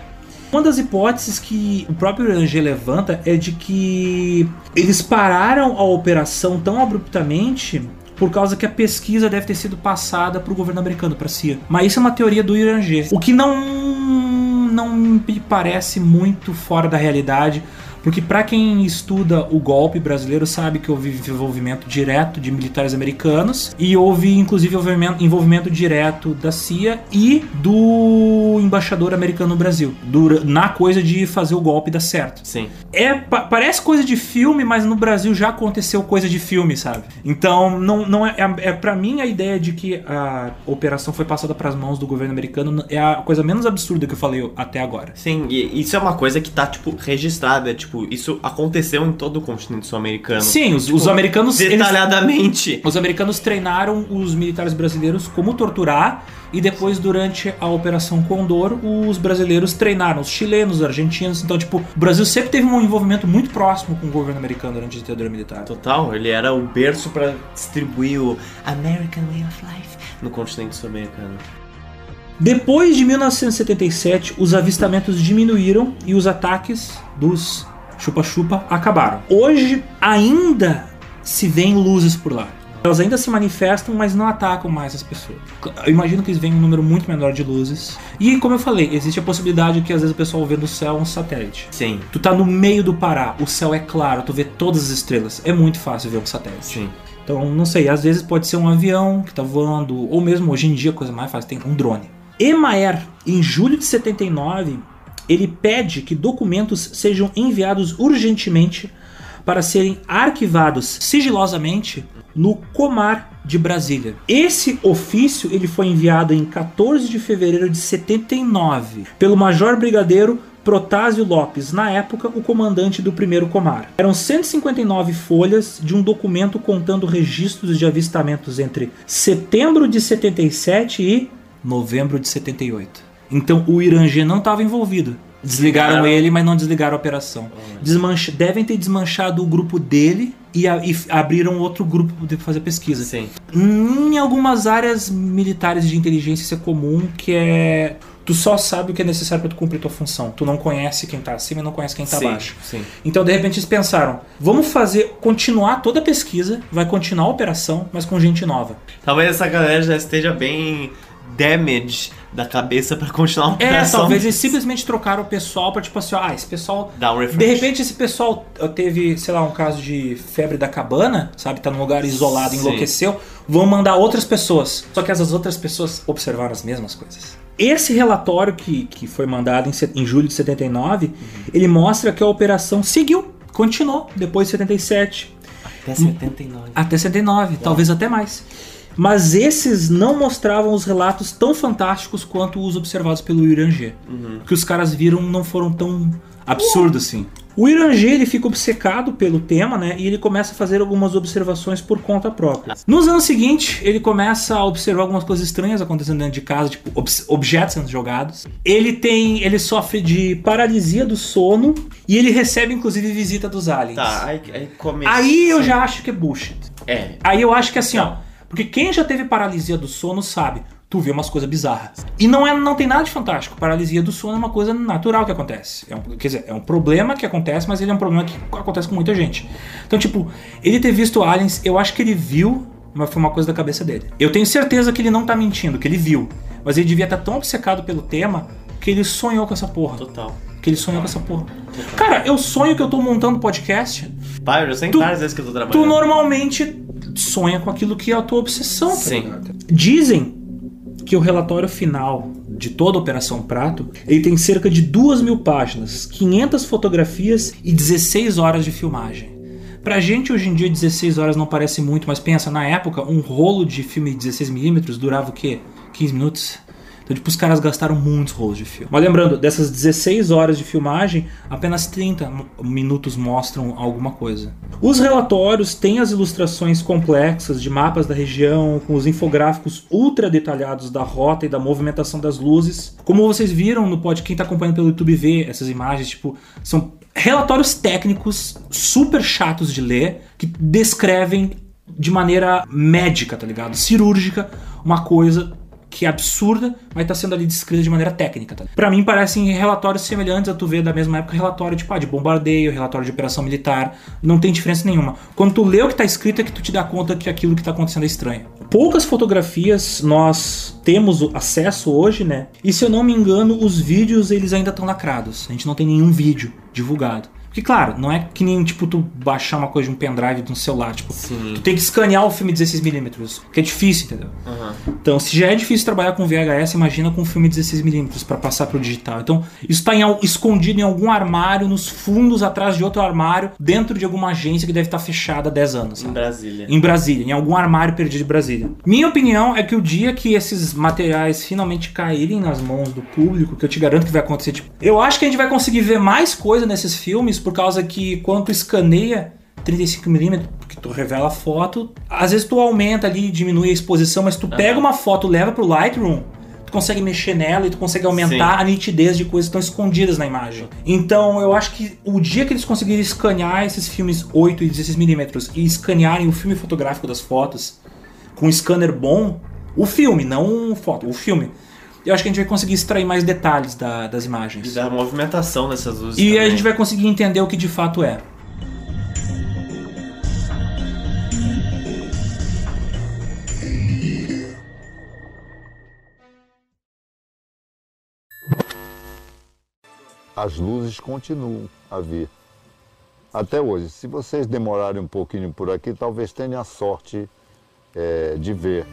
Uma das hipóteses que o próprio Ranger levanta é de que eles pararam a operação tão abruptamente por causa que a pesquisa deve ter sido passada para o governo americano, para a CIA. Mas isso é uma teoria do Iranger, o que não não me parece muito fora da realidade, porque para quem estuda o golpe brasileiro sabe que houve envolvimento direto de militares americanos e houve inclusive envolvimento, envolvimento direto da CIA e do embaixador americano no Brasil, na coisa de fazer o golpe dar certo.
Sim.
É, pa- parece coisa de filme, mas no Brasil já aconteceu coisa de filme, sabe? Então, não, não é, é, é para mim a ideia de que a operação foi passada para as mãos do governo americano é a coisa menos absurda que eu falei até agora.
Sim, e isso é uma coisa que tá, tipo, registrada. Tipo, isso aconteceu em todo o continente sul-americano.
Sim, os,
Tipo,
os americanos eles-
Detalhadamente.
os americanos treinaram os militares brasileiros como torturar e depois durante a operação Condor os brasileiros treinaram os chilenos, os argentinos. Então, tipo, o Brasil sempre teve um envolvimento muito próximo com o governo americano durante a ditadura militar.
Total, ele era o berço pra distribuir o American Way of Life no continente sul-americano.
Depois de 1977, os avistamentos diminuíram e os ataques dos chupa-chupa acabaram. Hoje ainda se veem luzes por lá. Elas ainda se manifestam, mas não atacam mais as pessoas. Eu imagino que eles veem um número muito menor de luzes. E como eu falei, existe a possibilidade que às vezes o pessoal vê no céu um satélite.
Sim,
Tu tá no meio do Pará, o céu é claro, tu vê todas as estrelas. É muito fácil ver um satélite.
sim.
Então, não sei, às vezes pode ser um avião que tá voando, ou mesmo hoje em dia, coisa mais fácil, tem um drone. Emaer, em julho de 79, ele pede que documentos sejam enviados urgentemente para serem arquivados sigilosamente no Comar de Brasília. Esse ofício ele foi enviado em 14 de fevereiro de 79 pelo Major Brigadeiro Protásio Lopes, na época o comandante do primeiro Comar. Eram 159 folhas de um documento contando registros de avistamentos entre setembro de 77 e novembro de 78. Então o Irangê não estava envolvido. Desligaram ele, mas não desligaram a operação. Desmancha- devem ter desmanchado o grupo dele e, a- e abriram outro grupo para poder fazer pesquisa.
Sim.
Em algumas áreas militares de inteligência isso é comum, que é tu só sabe o que é necessário para tu cumprir tua função. Tu não conhece quem tá acima e não conhece quem tá
sim,
abaixo.
sim.
Então, de repente, eles pensaram: vamos fazer, continuar toda a pesquisa, vai continuar a operação, mas com gente nova.
Talvez essa galera já esteja bem damage da cabeça pra continuar a
É, talvez eles simplesmente trocaram o pessoal pra tipo assim, ah, esse pessoal.
Dá um refresh.
De repente esse pessoal teve, sei lá, um caso de febre da cabana, sabe? Tá num lugar isolado,
Sim.
enlouqueceu. Vão mandar outras pessoas. Só que essas outras pessoas observaram as mesmas coisas. Esse relatório que, que foi mandado em, em julho de 79,
Uhum.
ele mostra que a operação seguiu, continuou depois de 77.
Até 79.
Até 79, talvez até mais. Mas esses não mostravam os relatos tão fantásticos quanto os observados pelo Irangê. O que os caras viram não foram tão absurdos assim. O Irangê ele fica obcecado pelo tema, né? E ele começa a fazer algumas observações por conta própria. Nos anos seguintes, ele começa a observar algumas coisas estranhas acontecendo dentro de casa, tipo obs- objetos sendo jogados. Ele tem, ele sofre de paralisia do sono e ele recebe inclusive visita dos aliens.
Tá, aí, aí começou.
Aí eu já acho que é bullshit.
É.
Aí eu acho que assim, ó. Porque quem já teve paralisia do sono sabe. Tu vê umas coisas bizarras. E não, é, não tem nada de fantástico. Paralisia do sono é uma coisa natural que acontece. É um, quer dizer, é um problema que acontece, mas ele é um problema que acontece com muita gente. Então, tipo, ele ter visto aliens, eu acho que ele viu, mas foi uma coisa da cabeça dele. Eu tenho certeza que ele não tá mentindo, que ele viu. Mas ele devia estar tão obcecado pelo tema que ele sonhou com essa porra.
Total.
Que ele sonhou com essa porra. Cara, eu sonho que eu tô montando podcast
Pai, eu já sei
Tu-
várias vezes que eu tô
tu
trabalhando.
normalmente sonha com aquilo que é a tua obsessão. tá
Sim.
ligado? Dizem que o relatório final de toda a Operação Prato ele tem cerca de 2 mil páginas, 500 fotografias e 16 horas de filmagem. Pra gente hoje em dia 16 horas não parece muito, mas pensa, na época um rolo de filme de 16mm durava o quê? 15 minutos? Então, tipo, os caras gastaram muitos rolos de filme. Mas lembrando, dessas 16 horas de filmagem, apenas 30 m- minutos mostram alguma coisa. Os relatórios têm as ilustrações complexas de mapas da região, com os infográficos ultra detalhados da rota e da movimentação das luzes. Como vocês viram no podcast, quem tá acompanhando pelo YouTube vê essas imagens, tipo, são relatórios técnicos super chatos de ler que descrevem de maneira médica, tá ligado? Cirúrgica, uma coisa que é absurda, mas tá sendo ali descrita de maneira técnica. Tá? Para mim parecem relatórios semelhantes a tu ver da mesma época relatório tipo ah, de bombardeio, relatório de operação militar, não tem diferença nenhuma. Quando tu lê o que tá escrito é que tu te dá conta que aquilo que tá acontecendo é estranho. Poucas fotografias nós temos acesso hoje, né? E se eu não me engano, os vídeos eles ainda estão lacrados. A gente não tem nenhum vídeo divulgado. Porque, claro, não é que nem, tipo, tu baixar uma coisa de um pendrive de um celular. Tipo,
Sim.
tu tem que escanear o filme 16mm, que é difícil, entendeu?
Aham.
Então, se já é difícil trabalhar com VHS, imagina com filme 16mm para passar pro digital. Então, isso tá em escondido em algum armário, nos fundos atrás de outro armário, dentro de alguma agência que deve estar fechada há 10 anos.
Em
sabe?
Brasília.
Em Brasília, em algum armário perdido de Brasília. Minha opinião é que o dia que esses materiais finalmente caírem nas mãos do público, que eu te garanto que vai acontecer, tipo, eu acho que a gente vai conseguir ver mais coisa nesses filmes por causa que quando tu escaneia 35mm, porque tu revela a foto, às vezes tu aumenta ali, diminui a exposição, mas tu pega uma foto, leva pro Lightroom, tu consegue mexer nela e tu consegue aumentar a nitidez de coisas que estão escondidas na imagem. Então eu acho que o dia que eles conseguirem escanear esses filmes 8 e 16mm e escanearem o filme fotográfico das fotos com um scanner bom, o filme, não foto, o filme. Eu acho que a gente vai conseguir extrair mais detalhes da- das
E
imagens.
da movimentação dessas luzes.
E a
também.
gente vai conseguir entender o que de fato é.
as luzes continuam a vir. Até hoje, se vocês demorarem um pouquinho por aqui, talvez tenham a sorte eh, de ver.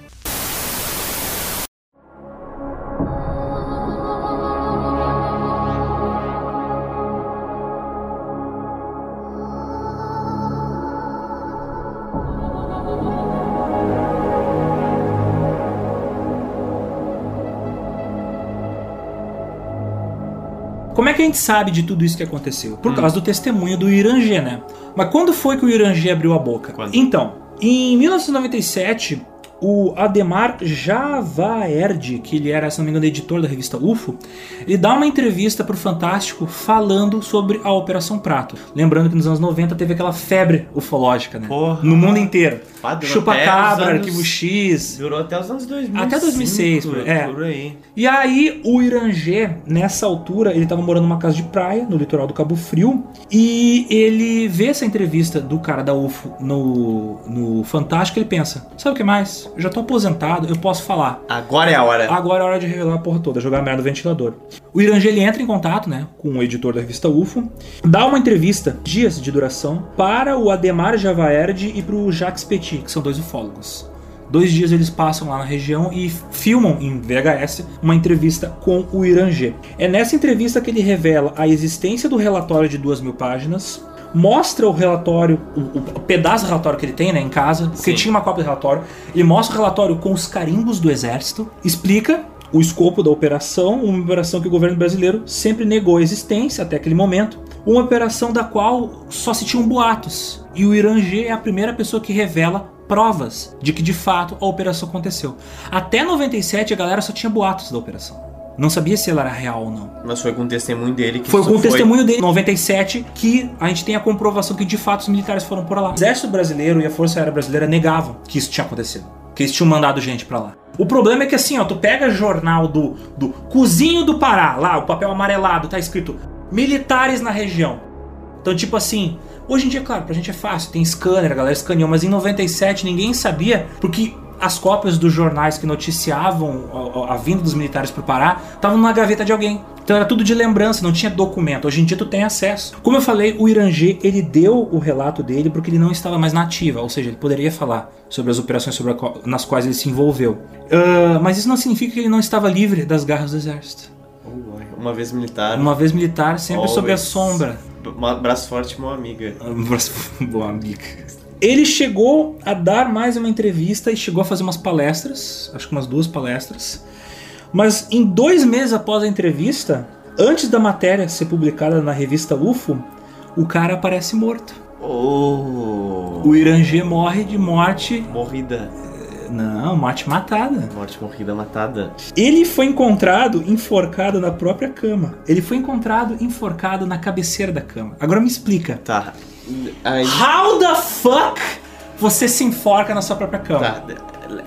Que a gente sabe de tudo isso que aconteceu?
Hum.
Por causa do testemunho do Irangê, né? Mas quando foi que o Irangê abriu a boca?
Quando?
Então, em 1997, o Ademar Javaerd, que ele era, se não me engano, editor da revista UFO, ele dá uma entrevista pro Fantástico falando sobre a Operação Prato. Lembrando que nos anos 90 teve aquela febre ufológica, né?
Porra.
No mundo inteiro.
Ah, durou
Chupa
até
cabra,
os anos-
arquivo X,
Durou até os anos 2000.
Até 2006, por- é.
Por aí.
e aí, o Irangê, nessa altura, ele tava morando numa casa de praia, no litoral do Cabo Frio, e ele vê essa entrevista do cara da UFO no, no Fantástico e ele pensa: sabe o que mais? Eu já tô aposentado, eu posso falar.
Agora é a hora.
Agora é hora de revelar a porra toda, jogar a merda no ventilador. O Irangê ele entra em contato, né, com o editor da revista UFO, dá uma entrevista, dias de duração, para o Ademar Javaerd e pro Jacques Petit, que são dois ufólogos. Dois dias eles passam lá na região e filmam em VHS uma entrevista com o Irangê. É nessa entrevista que ele revela a existência do relatório de duas mil páginas, mostra o relatório, o, o pedaço do relatório que ele tem né, em casa, porque
Sim.
tinha uma cópia do relatório. Ele mostra o relatório com os carimbos do exército, explica o escopo da operação, uma operação que o governo brasileiro sempre negou a existência até aquele momento, uma operação da qual só se tinham boatos. E o Irangê é a primeira pessoa que revela provas de que de fato a operação aconteceu. Até 97 a galera só tinha boatos da operação. Não sabia se ela era real ou não.
Mas foi com o testemunho dele que
Foi com o testemunho dele, em 97, que a gente tem a comprovação que de fato os militares foram por lá. O exército brasileiro e a Força Aérea Brasileira negavam que isso tinha acontecido. Que eles tinham mandado gente pra lá. O problema é que assim, ó, tu pega jornal do, do Cozinho do Pará, lá, o papel amarelado, tá escrito militares na região. Então, tipo assim, hoje em dia, claro, pra gente é fácil, tem scanner, a galera escaneou, mas em 97 ninguém sabia, porque as cópias dos jornais que noticiavam a, a vinda dos militares pro Pará estavam na gaveta de alguém. Então era tudo de lembrança, não tinha documento. Hoje em dia tu tem acesso. Como eu falei, o Irangê, ele deu o relato dele porque ele não estava mais na ativa, ou seja, ele poderia falar sobre as operações sobre nas quais ele se envolveu. Ah, mas isso não significa que ele não estava livre das garras do exército.
Uma vez militar.
Uma vez militar, sempre sob a
Always.
sombra.
Ma- Braço forte, meu amiga.
Boa amiga. Ele chegou a dar mais uma entrevista e chegou a fazer umas palestras, acho que umas duas palestras. Mas em dois meses após a entrevista, antes da matéria ser publicada na revista UFO, o cara aparece morto.
Oh.
O Irangê morre de morte
Morrida.
Não, morte matada.
Morte morrida matada.
Ele foi encontrado enforcado na própria cama. Ele foi encontrado enforcado na cabeceira da cama. Agora me explica.
Tá. Aí,
How the fuck você se enforca na sua própria cama?
tá.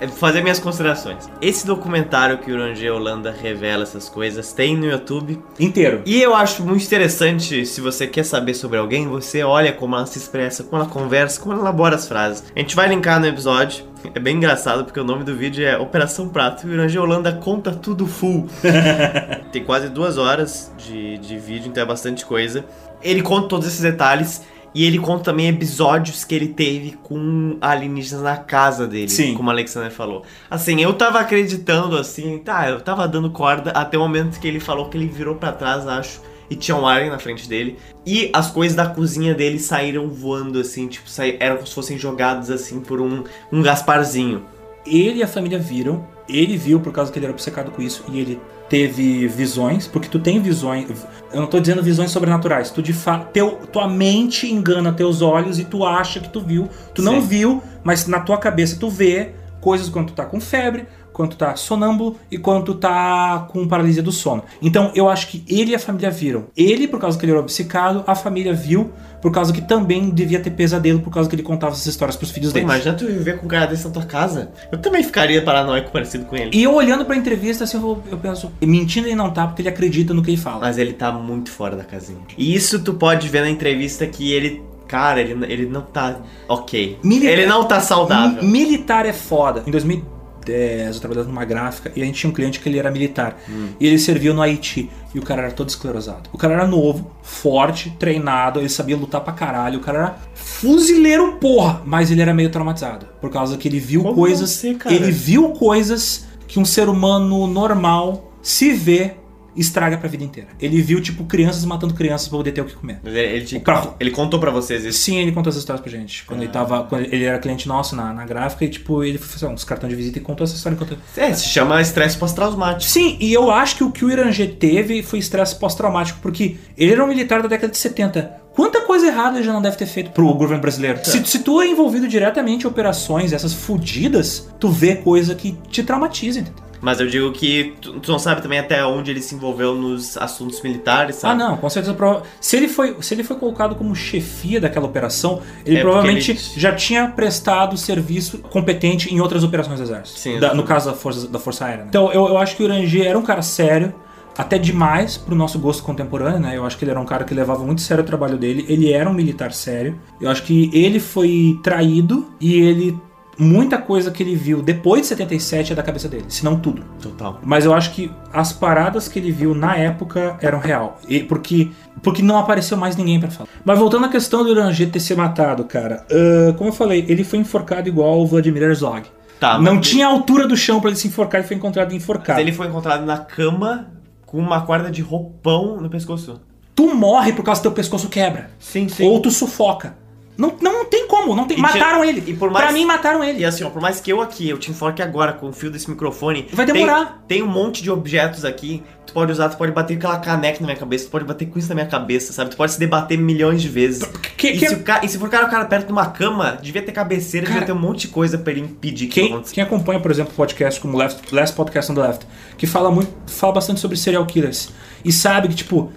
é, Fazer minhas considerações. Esse documentário que o Urangê Holanda revela essas coisas tem no YouTube.
Inteiro.
E eu acho muito interessante, se você quer saber sobre alguém, você olha como ela se expressa, como ela conversa, como ela elabora as frases. A gente vai linkar no episódio. É bem engraçado porque o nome do vídeo é Operação Prato. E o Irangê Holanda conta tudo full. Tem quase duas horas de, de vídeo, então é bastante coisa. Ele conta todos esses detalhes. E ele conta também episódios que ele teve com alienígenas na casa dele.
Sim.
Como a Alexander falou. Assim, eu tava acreditando assim, tá, eu tava dando corda até o momento que ele falou que ele virou pra trás, acho. E tinha um alien na frente dele. E as coisas da cozinha dele saíram voando, assim, tipo, saí, eram como se fossem jogados assim por um, um Gasparzinho.
Ele e a família viram. Ele viu por causa que ele era obcecado com isso. E ele teve visões. Porque tu tem visões. Eu não tô dizendo visões sobrenaturais. Tu de fa teu, tua mente engana teus olhos e tu acha que tu viu. Tu não
Sim.
viu, mas na tua cabeça tu vê coisas quando tu tá com febre, quando tu tá sonâmbulo e quando tu tá com paralisia do sono. Então eu acho que ele e a família viram. Ele, por causa que ele era obcecado, a família viu, por causa que também devia ter pesadelo, por causa que ele contava essas histórias pros filhos dele.
imagina tu viver com um cara desse na tua casa. Eu também ficaria paranoico parecido com ele.
E eu olhando pra entrevista, assim, eu, eu penso, mentindo ele não tá, porque ele acredita no que ele fala.
Mas ele tá muito fora da casinha. E isso tu pode ver na entrevista que ele. Cara, ele, ele não tá ok.
Militar-
Ele não tá saudável.
Mi- Militar é foda. Em 2010, eu trabalhava numa gráfica e a gente tinha um cliente que ele era militar.
Hum.
E ele serviu no Haiti. E o cara era todo esclerosado. O cara era novo, forte, treinado, ele sabia lutar pra caralho. O cara era fuzileiro, porra! Mas ele era meio traumatizado. Por causa que ele viu
Como
coisas.
você, cara?
ele viu coisas que um ser humano normal se vê. Estraga pra vida inteira. Ele viu, tipo, crianças matando crianças pra poder ter o que comer.
Mas ele, ele, te-
carro-
ele contou pra vocês isso.
Sim, ele contou essas histórias pra gente. Quando ele tava. Quando ele era cliente nosso na, na gráfica e, tipo, ele fez uns cartões de visita e contou essa história enquanto.
É, se chama estresse pós-traumático.
Sim, e eu acho que o que o Irangê teve foi estresse pós-traumático, porque ele era um militar da década de 70. Quanta coisa errada ele já não deve ter feito pro governo brasileiro? Se, se tu é envolvido diretamente em operações, essas fudidas, tu vê coisa que te traumatiza, entendeu?
Mas eu digo que tu, tu não sabe também até onde ele se envolveu nos assuntos militares,
Ah,
sabe?
não, com certeza. Se ele foi, se ele foi colocado como chefia daquela operação, ele
É,
provavelmente
ele-
já tinha prestado serviço competente em outras operações do exército.
Sim,
Da- no caso da Força, da força Aérea. né? Então eu, eu acho que o Urangê era um cara sério. Até demais pro nosso gosto contemporâneo, né? Eu acho que ele era um cara que levava muito sério o trabalho dele. Ele era um militar sério. Eu acho que ele foi traído e ele. Muita coisa que ele viu depois de 77 é da cabeça dele, se não tudo.
Total.
Mas eu acho que as paradas que ele viu na época eram real. E porque, porque não apareceu mais ninguém pra falar. Mas voltando à questão do Irangê ter se matado, cara. ah, como eu falei, ele foi enforcado igual o Vladimir Herzog.
Tá,
não tinha altura do chão pra ele se enforcar e foi encontrado enforcado.
Mas ele foi encontrado na cama com uma corda de roupão no pescoço.
Tu morre por causa que teu pescoço quebra.
Sim, sim.
Ou tu sufoca. Não, não tem como, não tem. Mataram ele.
e por mais-
Pra mim, mataram ele.
E assim, ó, por mais que eu aqui, eu te enfoque agora com o fio desse microfone.
Vai
tem-
demorar.
Tem, um monte de objetos aqui. Tu pode usar, tu pode bater aquela caneca na minha cabeça, tu pode bater com isso na minha cabeça, sabe? Tu pode se debater milhões de vezes.
Que-
e,
que-
se o ca- e se for cara, o cara perto de uma cama, devia ter cabeceira,
Cara,
devia ter um monte de coisa pra ele impedir que
Quem, quem acompanha, por exemplo, podcast como Left, Last Podcast on the Left, que fala muito, fala bastante sobre serial killers e sabe que tipo,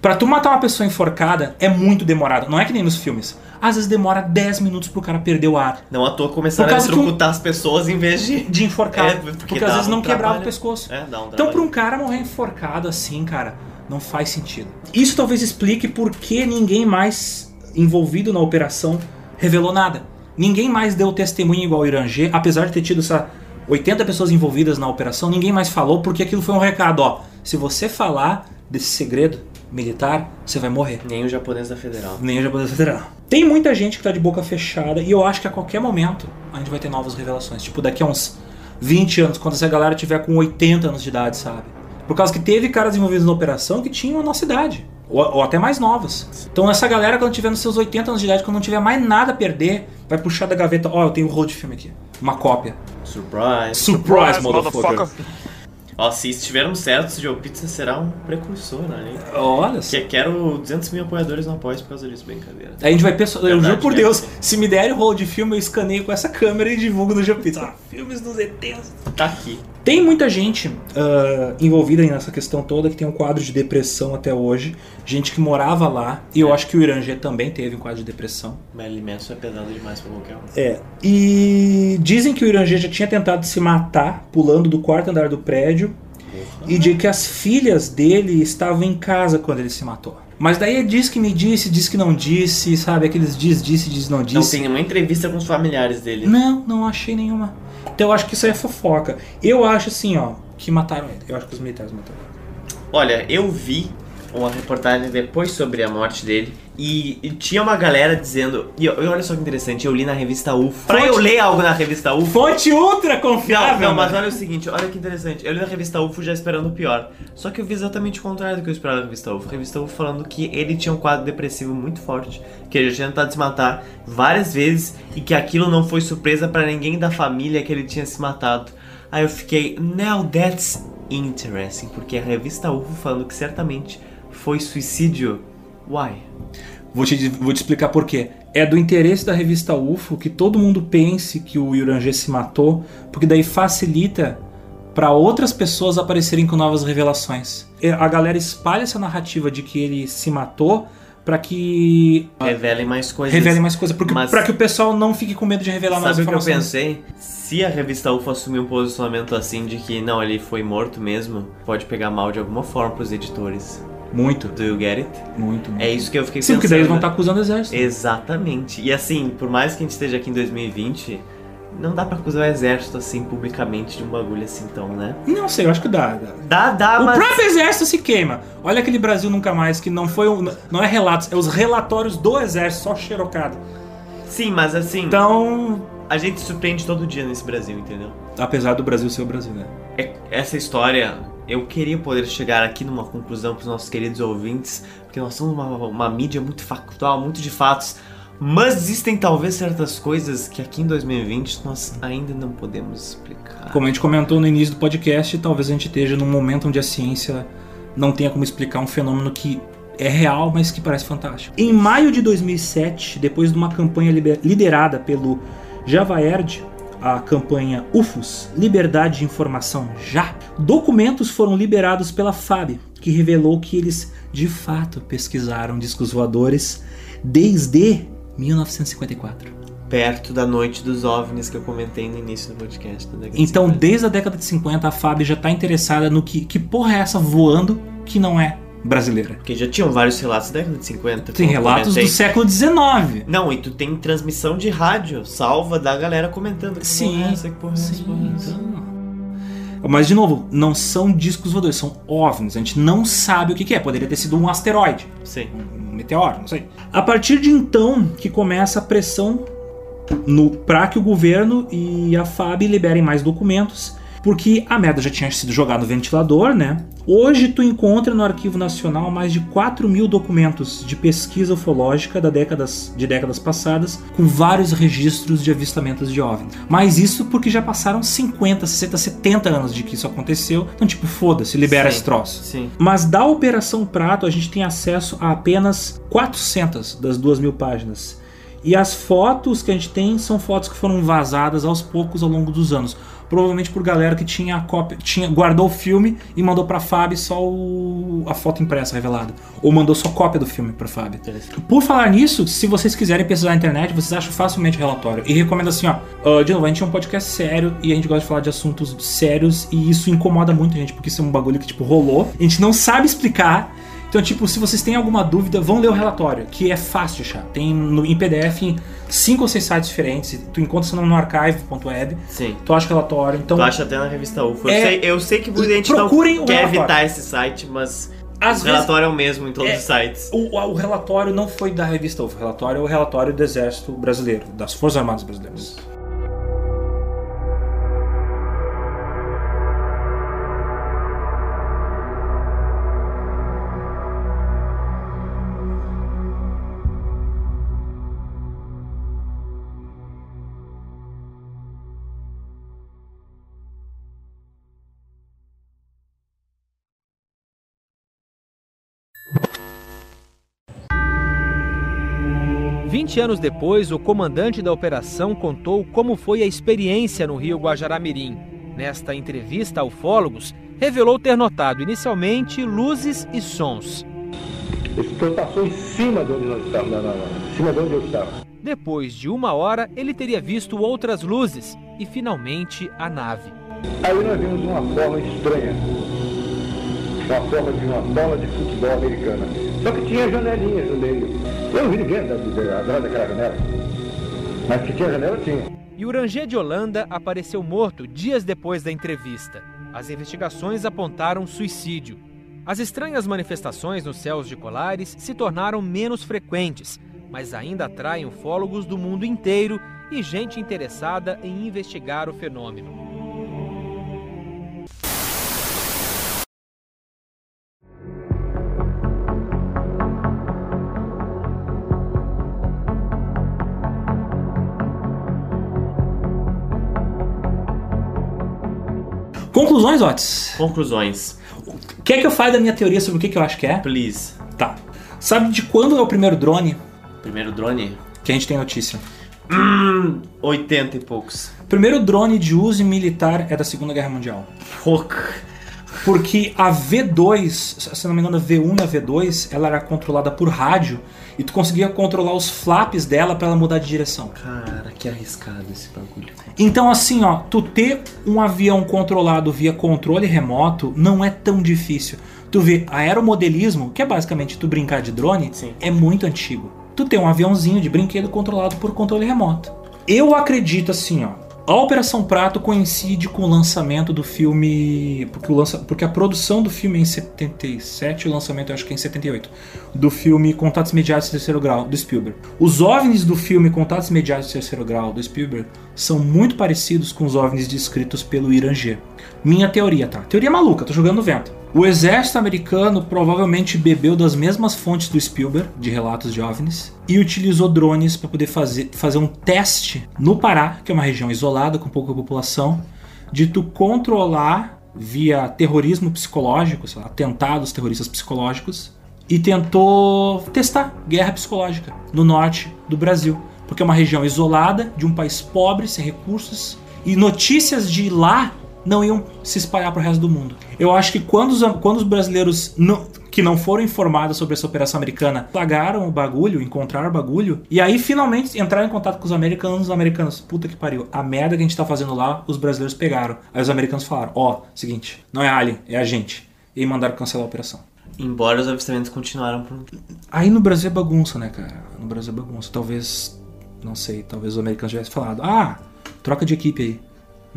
pra tu matar uma pessoa enforcada é muito demorado. Não é que nem nos filmes. Às vezes demora 10 minutos pro cara perder o ar
Não à toa começaram a
que um-
estrucutar as pessoas em vez de.
de enforcar,
É,
porque,
porque
às vezes
um
não quebrava
trabalho.
o pescoço.
É, dá um
então, pra um cara morrer enforcado assim, cara, não faz sentido. Isso talvez explique por que ninguém mais envolvido na operação revelou nada. Ninguém mais deu testemunho igual o Irangê, apesar de ter tido essa 80 pessoas envolvidas na operação, ninguém mais falou porque aquilo foi um recado, ó. Se você falar desse segredo militar, você vai morrer.
Nem o japonês da Federal.
Nem o japonês federal. Tem muita gente que tá de boca fechada e eu acho que a qualquer momento a gente vai ter novas revelações. Tipo, daqui a uns 20 anos, quando essa galera tiver com 80 anos de idade, sabe? Por causa que teve caras envolvidos na operação que tinham a nossa idade. Ou, ou até mais novas. Então essa galera, quando tiver nos seus 80 anos de idade, quando não tiver mais nada a perder, vai puxar da gaveta, ó, eu tenho o rolo de filme aqui. Uma cópia.
Surprise.
Surprise, motherfucker.
Ó, se estivermos certos, Joe Pizza será um precursor, né?
Olha só.
Que quero 200 mil apoiadores no apoio por causa disso, brincadeira.
A gente vai pensar, eu juro por
cara.
Deus, se me derem rolo de filme, eu escaneio com essa câmera e divulgo no Geopizza. Ah, filmes dos ETs.
Tá aqui.
Tem muita gente ah, envolvida aí nessa questão toda que tem um quadro de depressão até hoje. Gente que morava lá. E eu acho que o Irangê também teve um quadro de depressão.
Marilyn Manson é pesado demais pra qualquer um.
É. E dizem que o Irangê já tinha tentado se matar pulando do quarto andar do prédio. E de que as filhas dele estavam em casa quando ele se matou. Mas daí diz que me disse, diz que não disse, sabe? Aqueles diz, disse, diz, não
Não
disse.
tem nenhuma entrevista com os familiares dele.
Não, não achei nenhuma. Então eu acho que isso é fofoca. Eu acho assim, ó, que mataram ele. Eu acho que os militares mataram.
Olha, eu vi uma reportagem depois sobre a morte dele e, e tinha uma galera dizendo. E, e olha só que interessante, eu li na revista UFO. Pra eu ler algo na revista UFO.
Fonte ultra
Não,
confiável.
não, mas
né?
olha o seguinte, olha que interessante. Eu li na revista UFO já esperando o pior. Só que eu vi exatamente o contrário do que eu esperava na revista UFO. A revista UFO falando que ele tinha um quadro depressivo muito forte, que ele já tinha tentado se matar várias vezes e que aquilo não foi surpresa pra ninguém da família que ele tinha se matado. Aí eu fiquei, now that's interesting, porque a revista UFO falando que certamente foi suicídio. Why?
Vou te, vou te explicar por quê. É do interesse da revista UFO que todo mundo pense que o Yurangê se matou, porque daí facilita para outras pessoas aparecerem com novas revelações. E A galera espalha essa narrativa de que ele se matou para que
Revelem mais coisas.
revelem mais coisas, porque para que o pessoal não fique com medo de revelar mais
Sabe o que eu
informações.
pensei? Se a revista UFO assumir um posicionamento assim de que não, ele foi morto mesmo, pode pegar mal de alguma forma pros editores.
Muito,
Do you get it?
muito, muito.
É isso que eu fiquei
Sim,
pensando.
porque daí eles vão estar acusando o exército.
Exatamente. E assim, por mais que a gente esteja aqui em 2020, não dá pra acusar o exército assim publicamente de um bagulho assim tão, né?
Não sei, eu acho que dá. dá.
Dá, dá,
O
mas.
próprio exército se queima. Olha aquele Brasil nunca mais que não foi um, não é relatos, é os relatórios do exército só xerocado.
Sim, mas assim,
Então,
a gente se surpreende todo dia nesse Brasil, entendeu?
apesar do Brasil ser o Brasil, né?
É- essa história, eu queria poder chegar aqui numa conclusão para os nossos queridos ouvintes, porque nós somos uma, uma mídia muito factual, muito de fatos, mas existem talvez certas coisas que aqui em 2020 nós ainda não podemos explicar.
Como a gente comentou no início do podcast, talvez a gente esteja num momento onde a ciência não tenha como explicar um fenômeno que é real, mas que parece fantástico. Em maio de 2007, depois de uma campanha liderada pelo Javaerd, a campanha UFOS, Liberdade de Informação Já, documentos foram liberados pela FAB, que revelou que eles de fato pesquisaram discos voadores desde 1954.
Perto da noite dos OVNIs que eu comentei no início do podcast. de
Então,
50.
desde a década de 50, a FAB já está interessada no que, que porra é essa voando que não é brasileira.
Porque já tinham vários relatos da década de 50.
Tem relatos do século XIX.
Não, e tu tem transmissão de rádio, salva da galera comentando que
Sim,
porra é essa, que porra que porra
então. Mas, de novo, não são discos voadores, são OVNIs. A gente não sabe o que que é. Poderia ter sido um asteroide,
Sim.
um meteoro, não sei. A partir de então que começa a pressão no para que o governo e a FAB liberem mais documentos, porque a merda já tinha sido jogada no ventilador, né? Hoje tu encontra no Arquivo Nacional mais de 4 mil documentos de pesquisa ufológica da décadas, de décadas passadas, com vários registros de avistamentos de OVNI. Mas isso porque já passaram 50, 60, 70 anos de que isso aconteceu. Então, tipo, foda-se, libera
Sim.
esse troço.
Sim.
Mas da Operação Prato a gente tem acesso a apenas 400 das 2 mil páginas. E as fotos que a gente tem são fotos que foram vazadas aos poucos ao longo dos anos. Provavelmente por galera que tinha a cópia, tinha, guardou o filme e mandou pra Fab só o- a foto impressa revelada. Ou mandou só cópia do filme pra.
Interessante.
Por falar nisso, se vocês quiserem pesquisar na internet, vocês acham facilmente o relatório. E recomendo assim, ó. ah, de novo, a gente é um podcast sério e a gente gosta de falar de assuntos sérios e isso incomoda muito a gente, porque isso é um bagulho que, tipo, rolou. A gente não sabe explicar. Então, tipo, se vocês têm alguma dúvida, vão ler o relatório, que é fácil de achar. Tem no, em PDF em cinco ou seis sites diferentes. Tu encontra isso no archive.web.
Sim.
Tu acha o relatório. Então,
Tu acha até na revista UFO. Eu,
É,
sei, eu sei que muita gente
procurem
não
o
quer evitar esse site, mas
às
o relatório é o mesmo em todos
É.
os sites.
o, o relatório não foi da revista UFO. O relatório é o relatório do Exército Brasileiro, das Forças Armadas Brasileiras.
20 anos depois, o comandante da operação contou como foi a experiência no rio Guajará-Mirim. Nesta entrevista a ufólogos, revelou ter notado inicialmente luzes e sons.
Esse trem passou em cima de onde nós estávamos, não, não, não. em cima de onde eu estava.
Depois de uma hora, ele teria visto outras luzes e finalmente a nave.
Aí nós vimos uma forma estranha. Uma forma de uma bola de futebol americana. Só que tinha janelinhas no meio. Eu não vi ninguém atrás daquela janela. Mas que tinha janela, tinha.
E o Ranger de Holanda apareceu morto dias depois da entrevista. As investigações apontaram suicídio. As estranhas manifestações nos céus de Colares se tornaram menos frequentes, mas ainda atraem ufólogos do mundo inteiro e gente interessada em investigar o fenômeno.
Conclusões, Otis?
Conclusões.
Quer que eu fale da minha teoria sobre o que, que eu acho que é?
Please.
Tá. Sabe de quando é o primeiro drone
Primeiro drone?
que a gente tem notícia?
Hum, 80 e poucos.
Primeiro drone de uso militar é da Segunda Guerra Mundial.
Pouca.
Porque a V2, se não me engano, a V1 e a V2, ela era controlada por rádio e tu conseguia controlar os flaps dela para ela mudar de direção.
Cara, que arriscado esse bagulho.
Então assim, ó, tu ter um avião controlado via controle remoto não é tão difícil. Tu vê, aeromodelismo, que é basicamente tu brincar de drone,
Sim.
é muito antigo. Tu tem um aviãozinho de brinquedo controlado por controle remoto. Eu acredito assim, ó. A Operação Prato coincide com o lançamento do filme. Porque, o lança, porque a produção do filme é em 77, o lançamento eu acho que é em 78. Do filme Contatos Imediatos de Terceiro Grau, do Spielberg. Os OVNIs do filme Contatos Imediatos de Terceiro Grau, do Spielberg, são muito parecidos com os OVNIs descritos pelo Irangê. Minha teoria, tá? Teoria maluca, tô jogando no vento. O exército americano provavelmente bebeu das mesmas fontes do Spielberg, de relatos de OVNIs, e utilizou drones para poder fazer, fazer um teste no Pará, que é uma região isolada com pouca população, de tu controlar via terrorismo psicológico, lá, atentados terroristas psicológicos, e tentou testar guerra psicológica no norte do Brasil, porque é uma região isolada, de um país pobre, sem recursos, e notícias de lá não iam se espalhar para o resto do mundo. Eu acho que quando os, quando os brasileiros não- que não foram informados sobre essa operação americana plagaram o bagulho, encontraram o bagulho, e aí finalmente entraram em contato com os americanos, os americanos, puta que pariu, a merda que a gente tá fazendo lá, os brasileiros pegaram. Aí os americanos falaram, ó, seguinte, não é alien, é a gente. E mandaram cancelar a operação.
Embora os avistamentos continuaram por.
Aí no Brasil é bagunça, né, cara? No Brasil é bagunça. Talvez, não sei, talvez os americanos tivessem falado, ah, troca de equipe aí.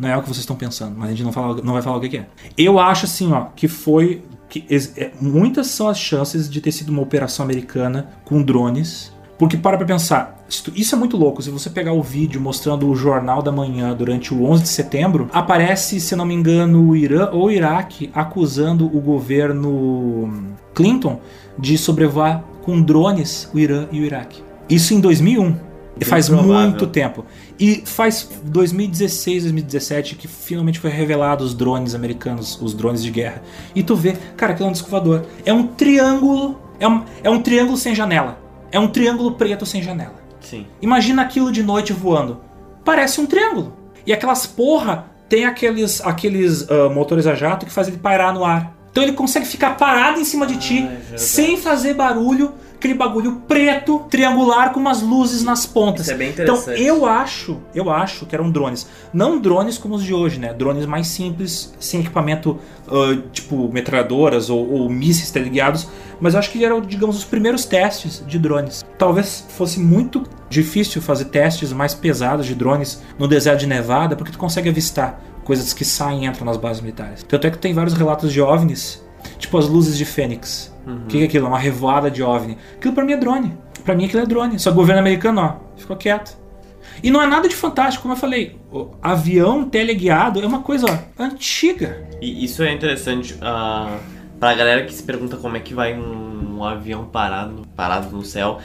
Não é o que vocês estão pensando, mas a gente não, fala, não vai falar o que que é. Eu acho assim, ó, que foi. Que é, muitas são as chances de ter sido uma operação americana com drones. Porque para pra pensar, isso é muito louco. Se você pegar o vídeo mostrando o Jornal da Manhã durante o 11 de setembro, aparece, se não me engano, o Irã ou o Iraque acusando o governo Clinton de sobrevoar com drones o Irã e o Iraque. Isso em 2001.
Bem
faz
provável.
muito tempo. E faz 2016, 2017 que finalmente foi revelado os drones americanos, os drones de guerra. E tu vê, cara, aquilo é um disco voador. É um triângulo, é um, é um triângulo sem janela. É um triângulo preto sem janela.
Sim.
Imagina aquilo de noite voando. Parece um triângulo. E aquelas porra tem aqueles, aqueles ah, motores a jato que fazem ele pairar no ar. Então ele consegue ficar parado em cima de ti,
verdade.
sem fazer barulho, aquele bagulho preto, triangular, com umas luzes nas pontas.
Isso é bem
então
interessante.
eu acho, eu acho que eram drones. Não drones como os de hoje, né? Drones mais simples, sem equipamento ah, tipo metralhadoras ou, ou mísseis teleguiados. Mas eu acho que eram, digamos, os primeiros testes de drones. Talvez fosse muito difícil fazer testes mais pesados de drones no deserto de Nevada, porque tu consegue avistar coisas que saem e entram nas bases militares. Tanto é que tem vários relatos de OVNIs, tipo as luzes de Fênix. O que, é aquilo? Uma revoada de OVNI. Aquilo pra mim é drone. Pra mim aquilo é drone. Só que o governo americano, ó, ficou quieto. E não é nada de fantástico, como eu falei. O avião teleguiado é uma coisa ó, antiga.
E isso é interessante uh, pra galera que se pergunta como é que vai um, um avião parado, parado no céu.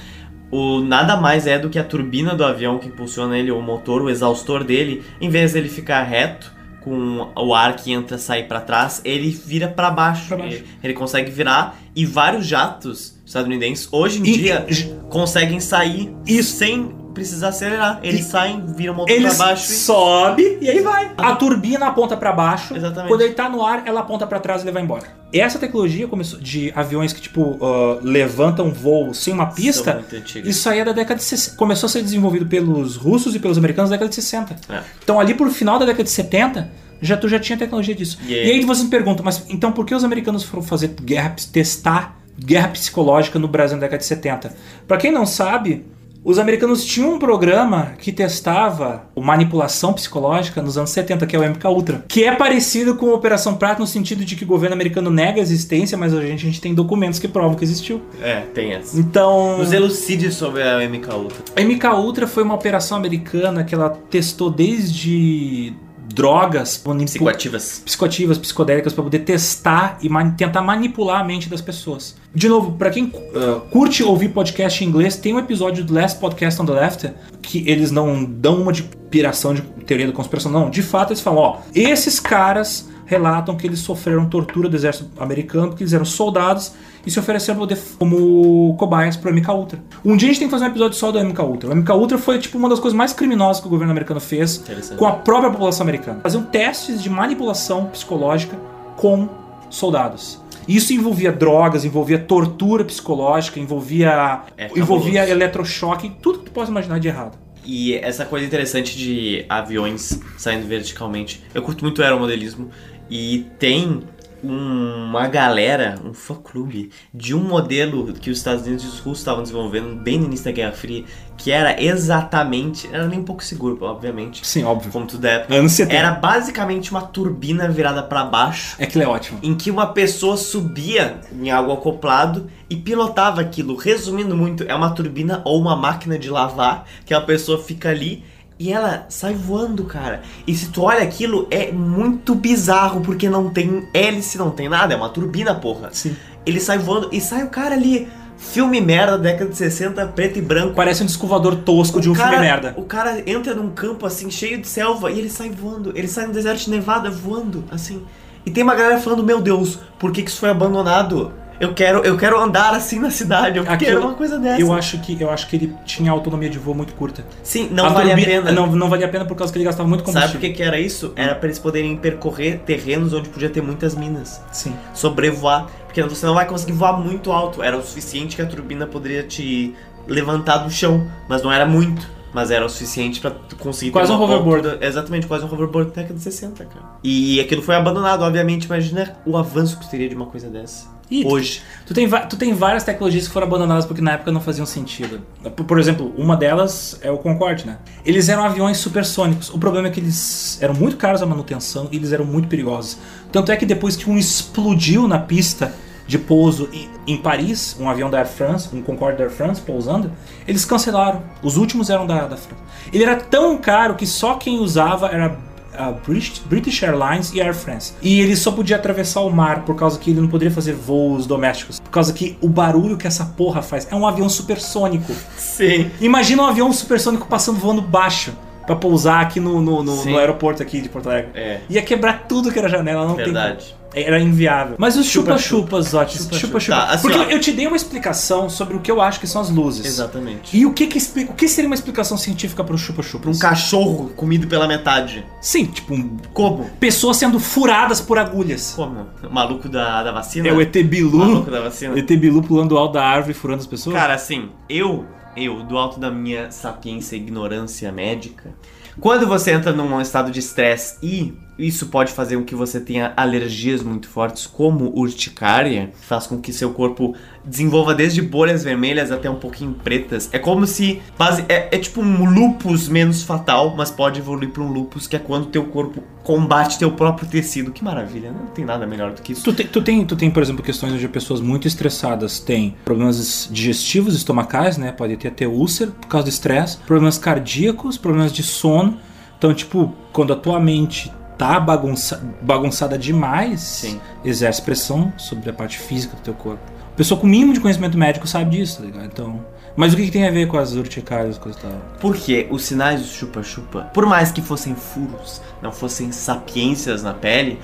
O nada mais é do que a turbina do avião que impulsiona ele, ou o motor, o exaustor dele, em vez dele ficar reto, com o ar que entra sai para trás, ele vira para baixo.
Pra baixo.
Ele, ele consegue virar e vários jatos estadunidenses hoje em
E-
dia conseguem sair sem precisar acelerar. Eles saem, viram o motor
Ele
para baixo e
sobe e aí vai. A turbina aponta pra baixo.
Exatamente.
Quando ele tá no ar, ela aponta pra trás e ele vai embora. Essa tecnologia começou de aviões que tipo ah, levantam voo sem uma pista. Isso aí é da década de 60. Começou a ser desenvolvido pelos russos e pelos americanos na década de 60.
É.
Então ali por final da década de 70, já tu já tinha tecnologia disso.
E
E
aí?
você me pergunta, mas então por que os americanos foram fazer guerra, testar guerra psicológica no Brasil na década de 70? Pra quem não sabe, os americanos tinham um programa que testava manipulação psicológica nos anos 70, que é o MK Ultra, que é parecido com a Operação Prato no sentido de que o governo americano nega a existência, mas a gente, a gente tem documentos que provam que existiu.
É, tem essa.
Então,
Nos elucide sobre a MK Ultra.
a MK Ultra foi uma operação americana que ela testou desde drogas,
Psicoativas.
psicoativas, psicodélicas para poder testar e mani- tentar manipular a mente das pessoas. De novo, para quem uh, curte ouvir podcast em inglês, tem um episódio do Last Podcast on the Left que eles não dão uma de piração de teoria da conspiração, não. De fato, eles falam, ó, esses caras relatam que eles sofreram tortura do exército americano porque eles eram soldados e se ofereceram como cobaias pro MK Ultra. Um dia a gente tem que fazer um episódio só do MK Ultra. O MK Ultra foi tipo uma das coisas mais criminosas que o governo americano fez com a própria população americana. Faziam testes de manipulação psicológica com soldados. Isso envolvia drogas, envolvia tortura psicológica, envolvia
É
envolvia eletrochoque, tudo que tu possa imaginar de errado.
E essa coisa interessante de aviões saindo verticalmente. Eu curto muito aeromodelismo. E tem uma galera, um fã-clube, de um modelo que os Estados Unidos e os russos estavam desenvolvendo bem no início da Guerra Fria, que era exatamente. Era nem um pouco seguro, obviamente.
Sim, óbvio.
Como tudo é.
Anos 70.
Era basicamente uma turbina virada para baixo
É que é ótimo.
em que uma pessoa subia em algo acoplado e pilotava aquilo. Resumindo muito, é uma turbina ou uma máquina de lavar que a pessoa fica ali e ela sai voando, cara. E se tu olha aquilo, é muito bizarro porque não tem hélice, não tem nada, é uma turbina, porra.
Sim.
Ele sai voando e sai o cara ali. Filme merda, década de 60, preto e branco.
Parece um descovador tosco de um
cara,
filme merda.
O cara entra num campo assim, cheio de selva, e ele sai voando. Ele sai no deserto de Nevada voando, assim. E tem uma galera falando, meu Deus, por que, que isso foi abandonado? Eu quero, eu quero andar assim na cidade, eu quero
Aquilo-
uma coisa dessa.
Eu acho que eu acho que ele tinha autonomia de voo muito curta.
Sim, não vale
turbi-
a pena.
Não, não valia a pena por causa que ele gastava muito combustível.
Sabe por que, que era isso? Era pra eles poderem percorrer terrenos onde podia ter muitas minas.
Sim.
Sobrevoar. Porque você não vai conseguir voar muito alto. Era o suficiente que a turbina poderia te levantar do chão. Mas não era muito. Mas era o suficiente pra tu conseguir
Quase um hoverboard.
altura- Exatamente, quase um hoverboard da década de 60, cara. E aquilo foi abandonado, obviamente. Imagina o avanço que teria de uma coisa dessa.
Tu-
Hoje.
Tu tem, va- tu tem várias tecnologias que foram abandonadas porque na época não faziam sentido. Por, por exemplo, uma delas é o Concorde, né? Eles eram aviões supersônicos. O problema é que eles eram muito caros a manutenção e eles eram muito perigosos. Tanto é que depois que um explodiu na pista de pouso em, em Paris, um avião da Air France, um Concorde da Air France pousando, eles cancelaram. Os últimos eram da, da França. Ele era tão caro que só quem usava era a British, British Airlines e Air France. E ele só podia atravessar o mar por causa que ele não poderia fazer voos domésticos. Por causa que o barulho que essa porra faz é um avião supersônico.
Sim.
Imagina um avião supersônico passando voando baixo pra pousar aqui no, no, no- no aeroporto aqui de Porto Alegre.
É.
Ia quebrar tudo que era janela, não
Verdade.
tem. Era inviável. Mas os
Chupa-chupa.
chupa-chupas, Zotti,
Chupa-chupa. Tá, assim,
Porque
ó.
eu, te dei uma explicação sobre o que eu acho que são as luzes.
Exatamente.
E o que, que expli- o que seria uma explicação científica para o chupa-chupa?
Um cachorro comido pela metade.
Sim, tipo, um-
Como?
pessoas sendo furadas por agulhas.
Como? O maluco da, da vacina?
É o ET Bilu.
maluco da vacina?
ET Bilu pulando alto da árvore e furando as pessoas?
Cara, assim, eu, eu, do alto da minha sapiência e ignorância médica, quando você entra num estado de estresse e isso pode fazer com que você tenha alergias muito fortes, como urticária, faz com que seu corpo desenvolva desde bolhas vermelhas até um pouquinho pretas. É como se. base- É, é tipo um lupus menos fatal, mas pode evoluir para um lupus, que é quando teu corpo combate teu próprio tecido. Que maravilha, não tem nada melhor do que isso.
Tu tem, tu, tem, tu tem, por exemplo, questões onde pessoas muito estressadas têm problemas digestivos, estomacais, né? Pode ter até úlcera por causa do estresse, problemas cardíacos, problemas de sono. Então, tipo, quando a tua mente tá bagunça, bagunçada demais,
Sim.
exerce pressão sobre a parte física do teu corpo. Pessoa com mínimo de conhecimento médico sabe disso, tá ligado? Então, Mas o que, que tem a ver com as urticárias, coisa e tal?
Porque os sinais do chupa-chupa, por mais que fossem furos, não fossem sapiências na pele,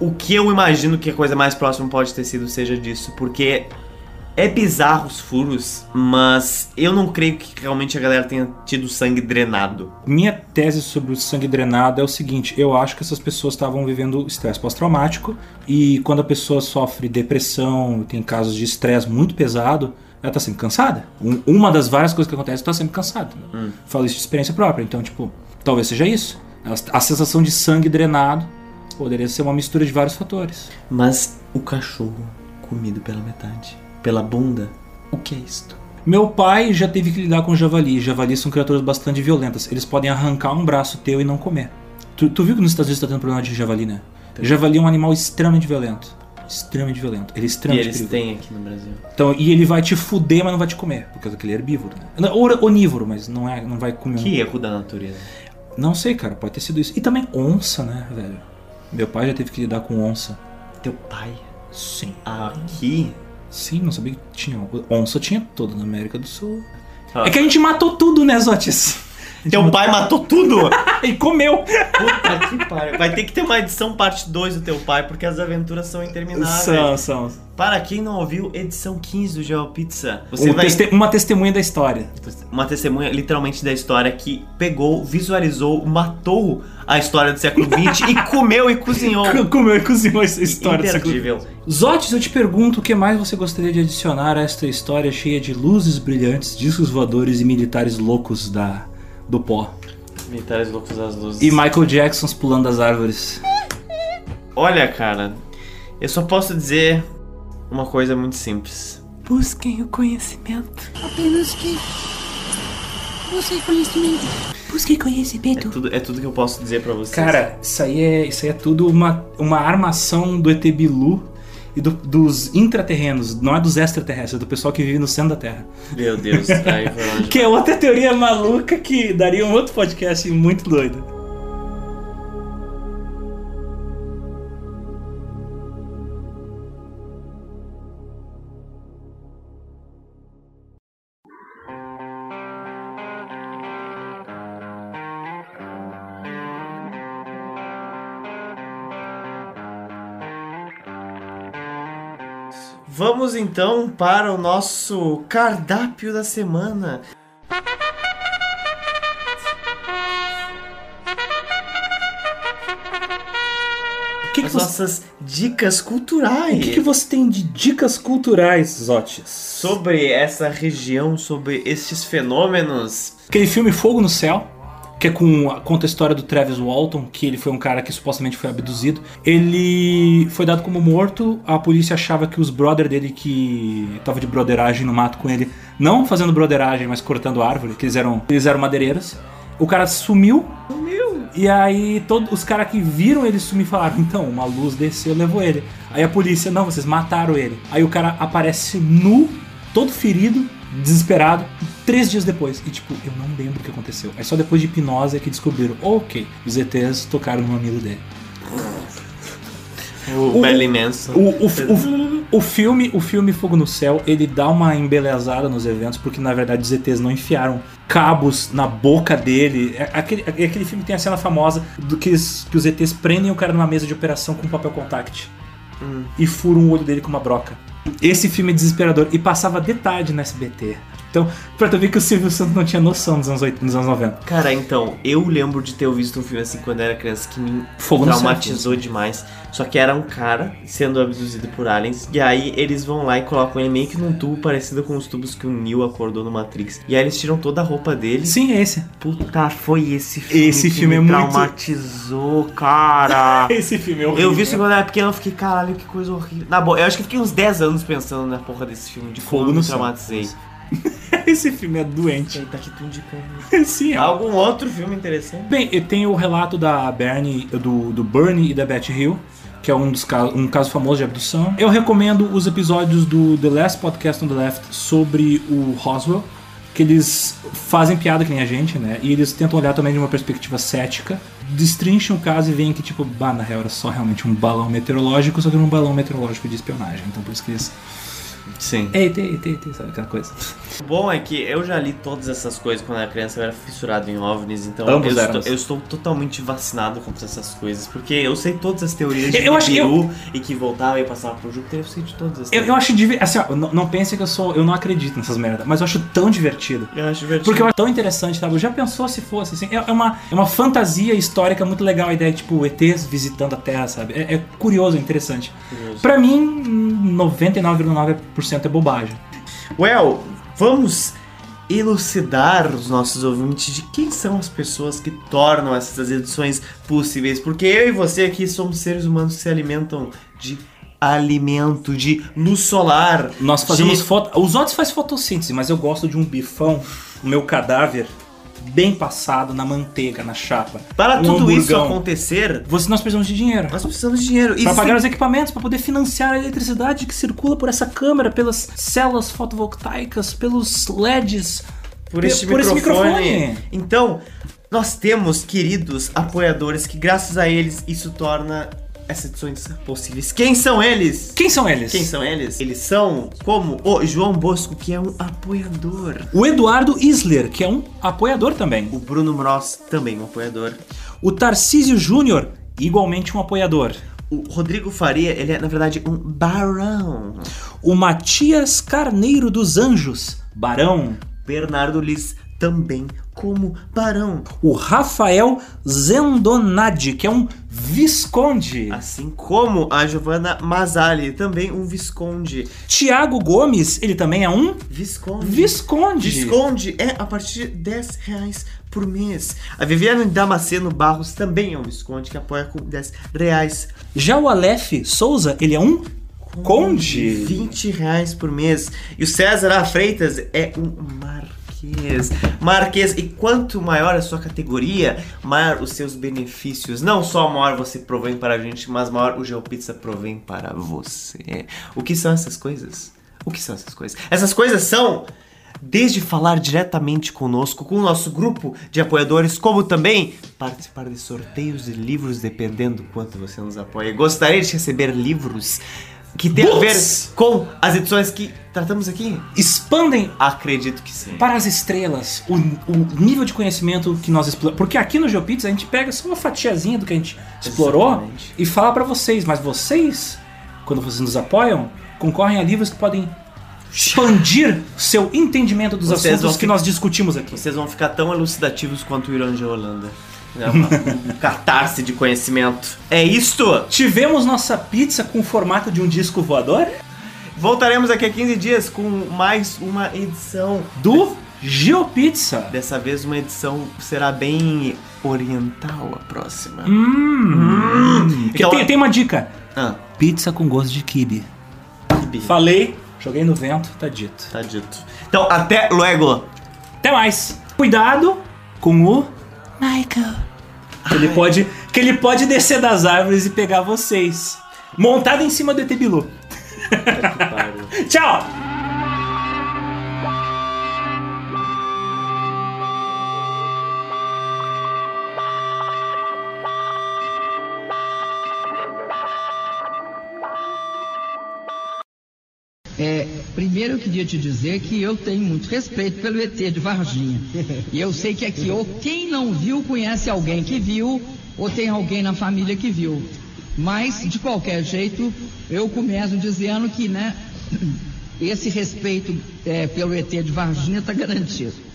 o que eu imagino que a coisa mais próxima pode ter sido seja disso, porque é bizarro os furos, mas eu não creio que realmente a galera tenha tido sangue drenado.
Minha tese sobre o sangue drenado é o seguinte: eu acho que essas pessoas estavam vivendo estresse pós-traumático e quando a pessoa sofre depressão, tem casos de estresse muito pesado, ela tá sempre cansada. Um- uma das várias coisas que acontece, tá sempre cansada.
Hum.
Falo isso de experiência própria. Então, tipo, talvez seja isso. A sensação de sangue drenado poderia ser uma mistura de vários fatores.
Mas o cachorro comido pela metade, pela bunda, o que é isto?
Meu pai já teve que lidar com javali. Javalis são criaturas bastante violentas. Eles podem arrancar um braço teu e não comer. Tu, tu viu que nos Estados Unidos tá tendo problema de javali, né? Javali é um animal extremamente violento. Extremamente violento. Ele é
E
extremamente
eles
perigoso.
têm aqui no Brasil.
Então, e ele vai te fuder, mas não vai te comer, porque aquele é herbívoro. Né? Ou onívoro, mas não, é, não vai comer. um-
Que erro da natureza.
Não sei, cara, pode ter sido isso. E também onça, né, velho? Meu pai já teve que lidar com onça.
Teu pai?
Sim.
Aqui?
Sim, não sabia que tinha. Onça tinha toda na América do Sul.
Ah.
É que a gente matou tudo, né, Zotis?
Teu pai matou tudo?
e comeu!
Puta que pariu. Vai ter que ter uma edição parte 2 do teu pai, porque as aventuras são intermináveis.
São, são.
Para quem não ouviu, edição 15 do GeoPizza. Você
Um
vai.
teste- Uma testemunha da história.
Uma testemunha literalmente da história que pegou, visualizou, matou a história do século XX e comeu e cozinhou.
Comeu e cozinhou essa história do século
Imperdível.
Zotes, eu te pergunto o que mais você gostaria de adicionar a esta história cheia de luzes brilhantes, discos voadores e militares loucos da, do pó.
Militares loucos das luzes.
E Michael Jacksons pulando das árvores.
Olha, cara, eu só posso dizer uma coisa muito simples. Busquem o conhecimento.
Apenas que. Busque conhecimento. Busque
É
conhecimento.
tudo, é tudo que eu posso dizer pra vocês.
Cara, isso aí é, isso aí é tudo uma, uma armação do ET Bilu e do- dos intraterrenos, não é dos extraterrestres, é do pessoal que vive no centro da Terra.
Meu Deus, aí foi longe.
Que é outra teoria maluca que daria um outro podcast muito doido.
Vamos então para o nosso cardápio da semana.
que
As
você-
nossas dicas culturais.
O que, que você tem de dicas culturais, Zotes?
Sobre essa região, sobre estes fenômenos.
Aquele filme Fogo no Céu, que é com conta a história do Travis Walton, que ele foi um cara que supostamente foi abduzido. Ele foi dado como morto. A polícia achava que os brother dele que tava de broderagem no mato com ele, não fazendo broderagem, mas cortando árvore, que eles eram, eles eram madeireiros. O cara sumiu.
Sumiu.
E aí todos os caras que viram ele sumir falaram: "Então, uma luz desceu, e levou ele". Aí a polícia: "Não, vocês mataram ele". Aí o cara aparece nu, todo ferido, desesperado, três dias depois. E tipo, eu não lembro o que aconteceu. Aí só depois de hipnose é que descobriram: ok, os ETs tocaram no mamilo dele.
O, Merlin Manson.
O, o, o, o filme, o filme Fogo no Céu, ele dá uma embelezada nos eventos, porque na verdade os ETs não enfiaram cabos na boca dele. É aquele, é aquele filme tem a cena famosa do que, os- que os ETs prendem o cara numa mesa de operação com papel contact
Hum.
e furam o olho dele com uma broca. Esse filme é desesperador e passava de tarde no SBT. Então, pra tu ver que o Silvio Santos não tinha noção dos anos, 80, dos anos 90.
Cara, então, eu lembro de ter visto um filme assim quando eu era criança que me
Fogo
traumatizou demais. Só que era um cara sendo abduzido por aliens. E aí eles vão lá e colocam ele meio que num tubo parecido com os tubos que o Neo acordou no Matrix. E aí eles tiram toda a roupa dele.
Sim, é esse.
Puta, foi esse filme.
Esse filme
me
é muito-
traumatizou, cara.
Esse filme é horrível.
Eu vi isso quando eu era pequeno, eu fiquei, caralho, que coisa horrível. Na boa, eu acho que eu fiquei uns 10 anos pensando na porra desse filme, de como
Fogo
eu
no
me
céu. Esse filme é doente.
Tá aqui indicando.
Sim, é.
Algum outro filme interessante?
Bem, eu tenho o relato da Bernie, do, do Bernie e da Beth Hill, que é um dos casos, um caso famoso de abdução. Eu recomendo os episódios do The Last Podcast on the Left sobre o Roswell, que eles fazem piada que nem a gente, né? E eles tentam olhar também de uma perspectiva cética, destrincham o caso e veem que, tipo, bah, na real era só realmente um balão meteorológico, só que era um balão meteorológico de espionagem. Então por isso que eles.
Sim.
Eita, eita, eita, sabe aquela coisa.
O bom é que eu já li todas essas coisas quando era criança, eu era fissurado em OVNIs, então eu, estou, eu estou totalmente vacinado contra essas coisas, porque eu sei todas as teorias de
Eu acho que
Nibiru e que voltava e passava pro Júpiter, eu sei de todas as
Eu, eu acho divertido. Assim, ó, não, não pense que eu sou. Eu não acredito nessas merdas, mas eu acho tão divertido.
Eu acho divertido.
Porque eu acho tão interessante, sabe? Já pensou se fosse assim? É, é uma, é uma fantasia histórica muito legal a ideia, tipo, ETs visitando a Terra, sabe? É, é curioso, é interessante.
Curioso.
Pra mim, 99,9% é bobagem.
Well, vamos elucidar os nossos ouvintes de quem são as pessoas que tornam essas edições possíveis. Porque eu e você aqui somos seres humanos que se alimentam de alimento, de luz solar.
Nós fazemos
de...
foto. Os outros fazem fotossíntese, mas eu gosto de um bifão, o meu cadáver, bem passado na manteiga, na chapa.
Para
Um
tudo isso
hamburgão.
acontecer,
Você, nós precisamos de dinheiro.
nós precisamos de dinheiro. Existem-
pagar os equipamentos, pra poder financiar a eletricidade que circula por essa câmera, pelas células fotovoltaicas, pelos LEDs,
por este
por esse
microfone.
microfone.
Então, nós temos queridos apoiadores que, graças a eles, isso torna essas edições possíveis. Quem são eles?
Quem são eles?
Quem são eles? Eles são como o João Bosco, que é um apoiador.
O Eduardo Isler, que é um apoiador também.
O Bruno Mross, também um apoiador.
O Tarcísio Júnior, igualmente um apoiador.
O Rodrigo Faria, ele é, na verdade, um barão.
O Matias Carneiro dos Anjos, barão.
Bernardo Liz, também como barão.
O Rafael Zendonadi, que é um visconde.
Assim como a Giovanna Masali, também um visconde.
Tiago Gomes, ele também é um
Visconde.
visconde.
Visconde é a partir de 10 reais por mês. A Viviane Damasceno Barros também é um Visconde que apoia com 10 reais.
Já o Aleph Souza, ele é um conde.
20 reais por mês. E o César A. Freitas é um marquês. Marquês. E quanto maior a sua categoria, maior os seus benefícios. Não só maior você provém para a gente, mas maior o GeoPizza provém para você. O que são essas coisas? O que são essas coisas? Essas coisas são desde falar diretamente conosco, com o nosso grupo de apoiadores, como também participar de sorteios de livros, dependendo do quanto você nos apoia. Gostaria de receber livros que tem a ver
Books!
com as edições que tratamos aqui?
Expandem
Acredito que sim.
para as estrelas o, o nível de conhecimento que nós exploramos. Porque aqui no GeoPizza a gente pega só uma fatiazinha do que a gente explorou
Exatamente.
e fala para vocês. Mas vocês, quando vocês nos apoiam, concorrem a livros que podem expandir seu entendimento dos
Vocês
assuntos que nós discutimos aqui.
Vocês vão ficar tão elucidativos quanto o Irã de Holanda. É uma um catarse de conhecimento. É isto!
Tivemos nossa pizza com o formato de um disco voador
Voltaremos daqui a 15 dias com mais uma edição
do GeoPizza.
Dessa vez uma edição será bem oriental a próxima.
Hum.
Então-
tem, tem uma dica:
Ah,
pizza com gosto de kibe.
Kibe.
Falei, joguei no vento, tá dito.
tá dito. Então, até logo!
Até mais. Cuidado com o Michael. Que ele pode, que ele pode descer das árvores e pegar vocês. Montado em cima do ET Bilu. Tchau.
Primeiro eu queria te dizer que eu tenho muito respeito pelo ET de Varginha. E eu sei que aqui, ou quem não viu, conhece alguém que viu, ou tem alguém na família que viu. Mas, de qualquer jeito, eu começo dizendo que, né, esse respeito é, pelo ET de Varginha está garantido.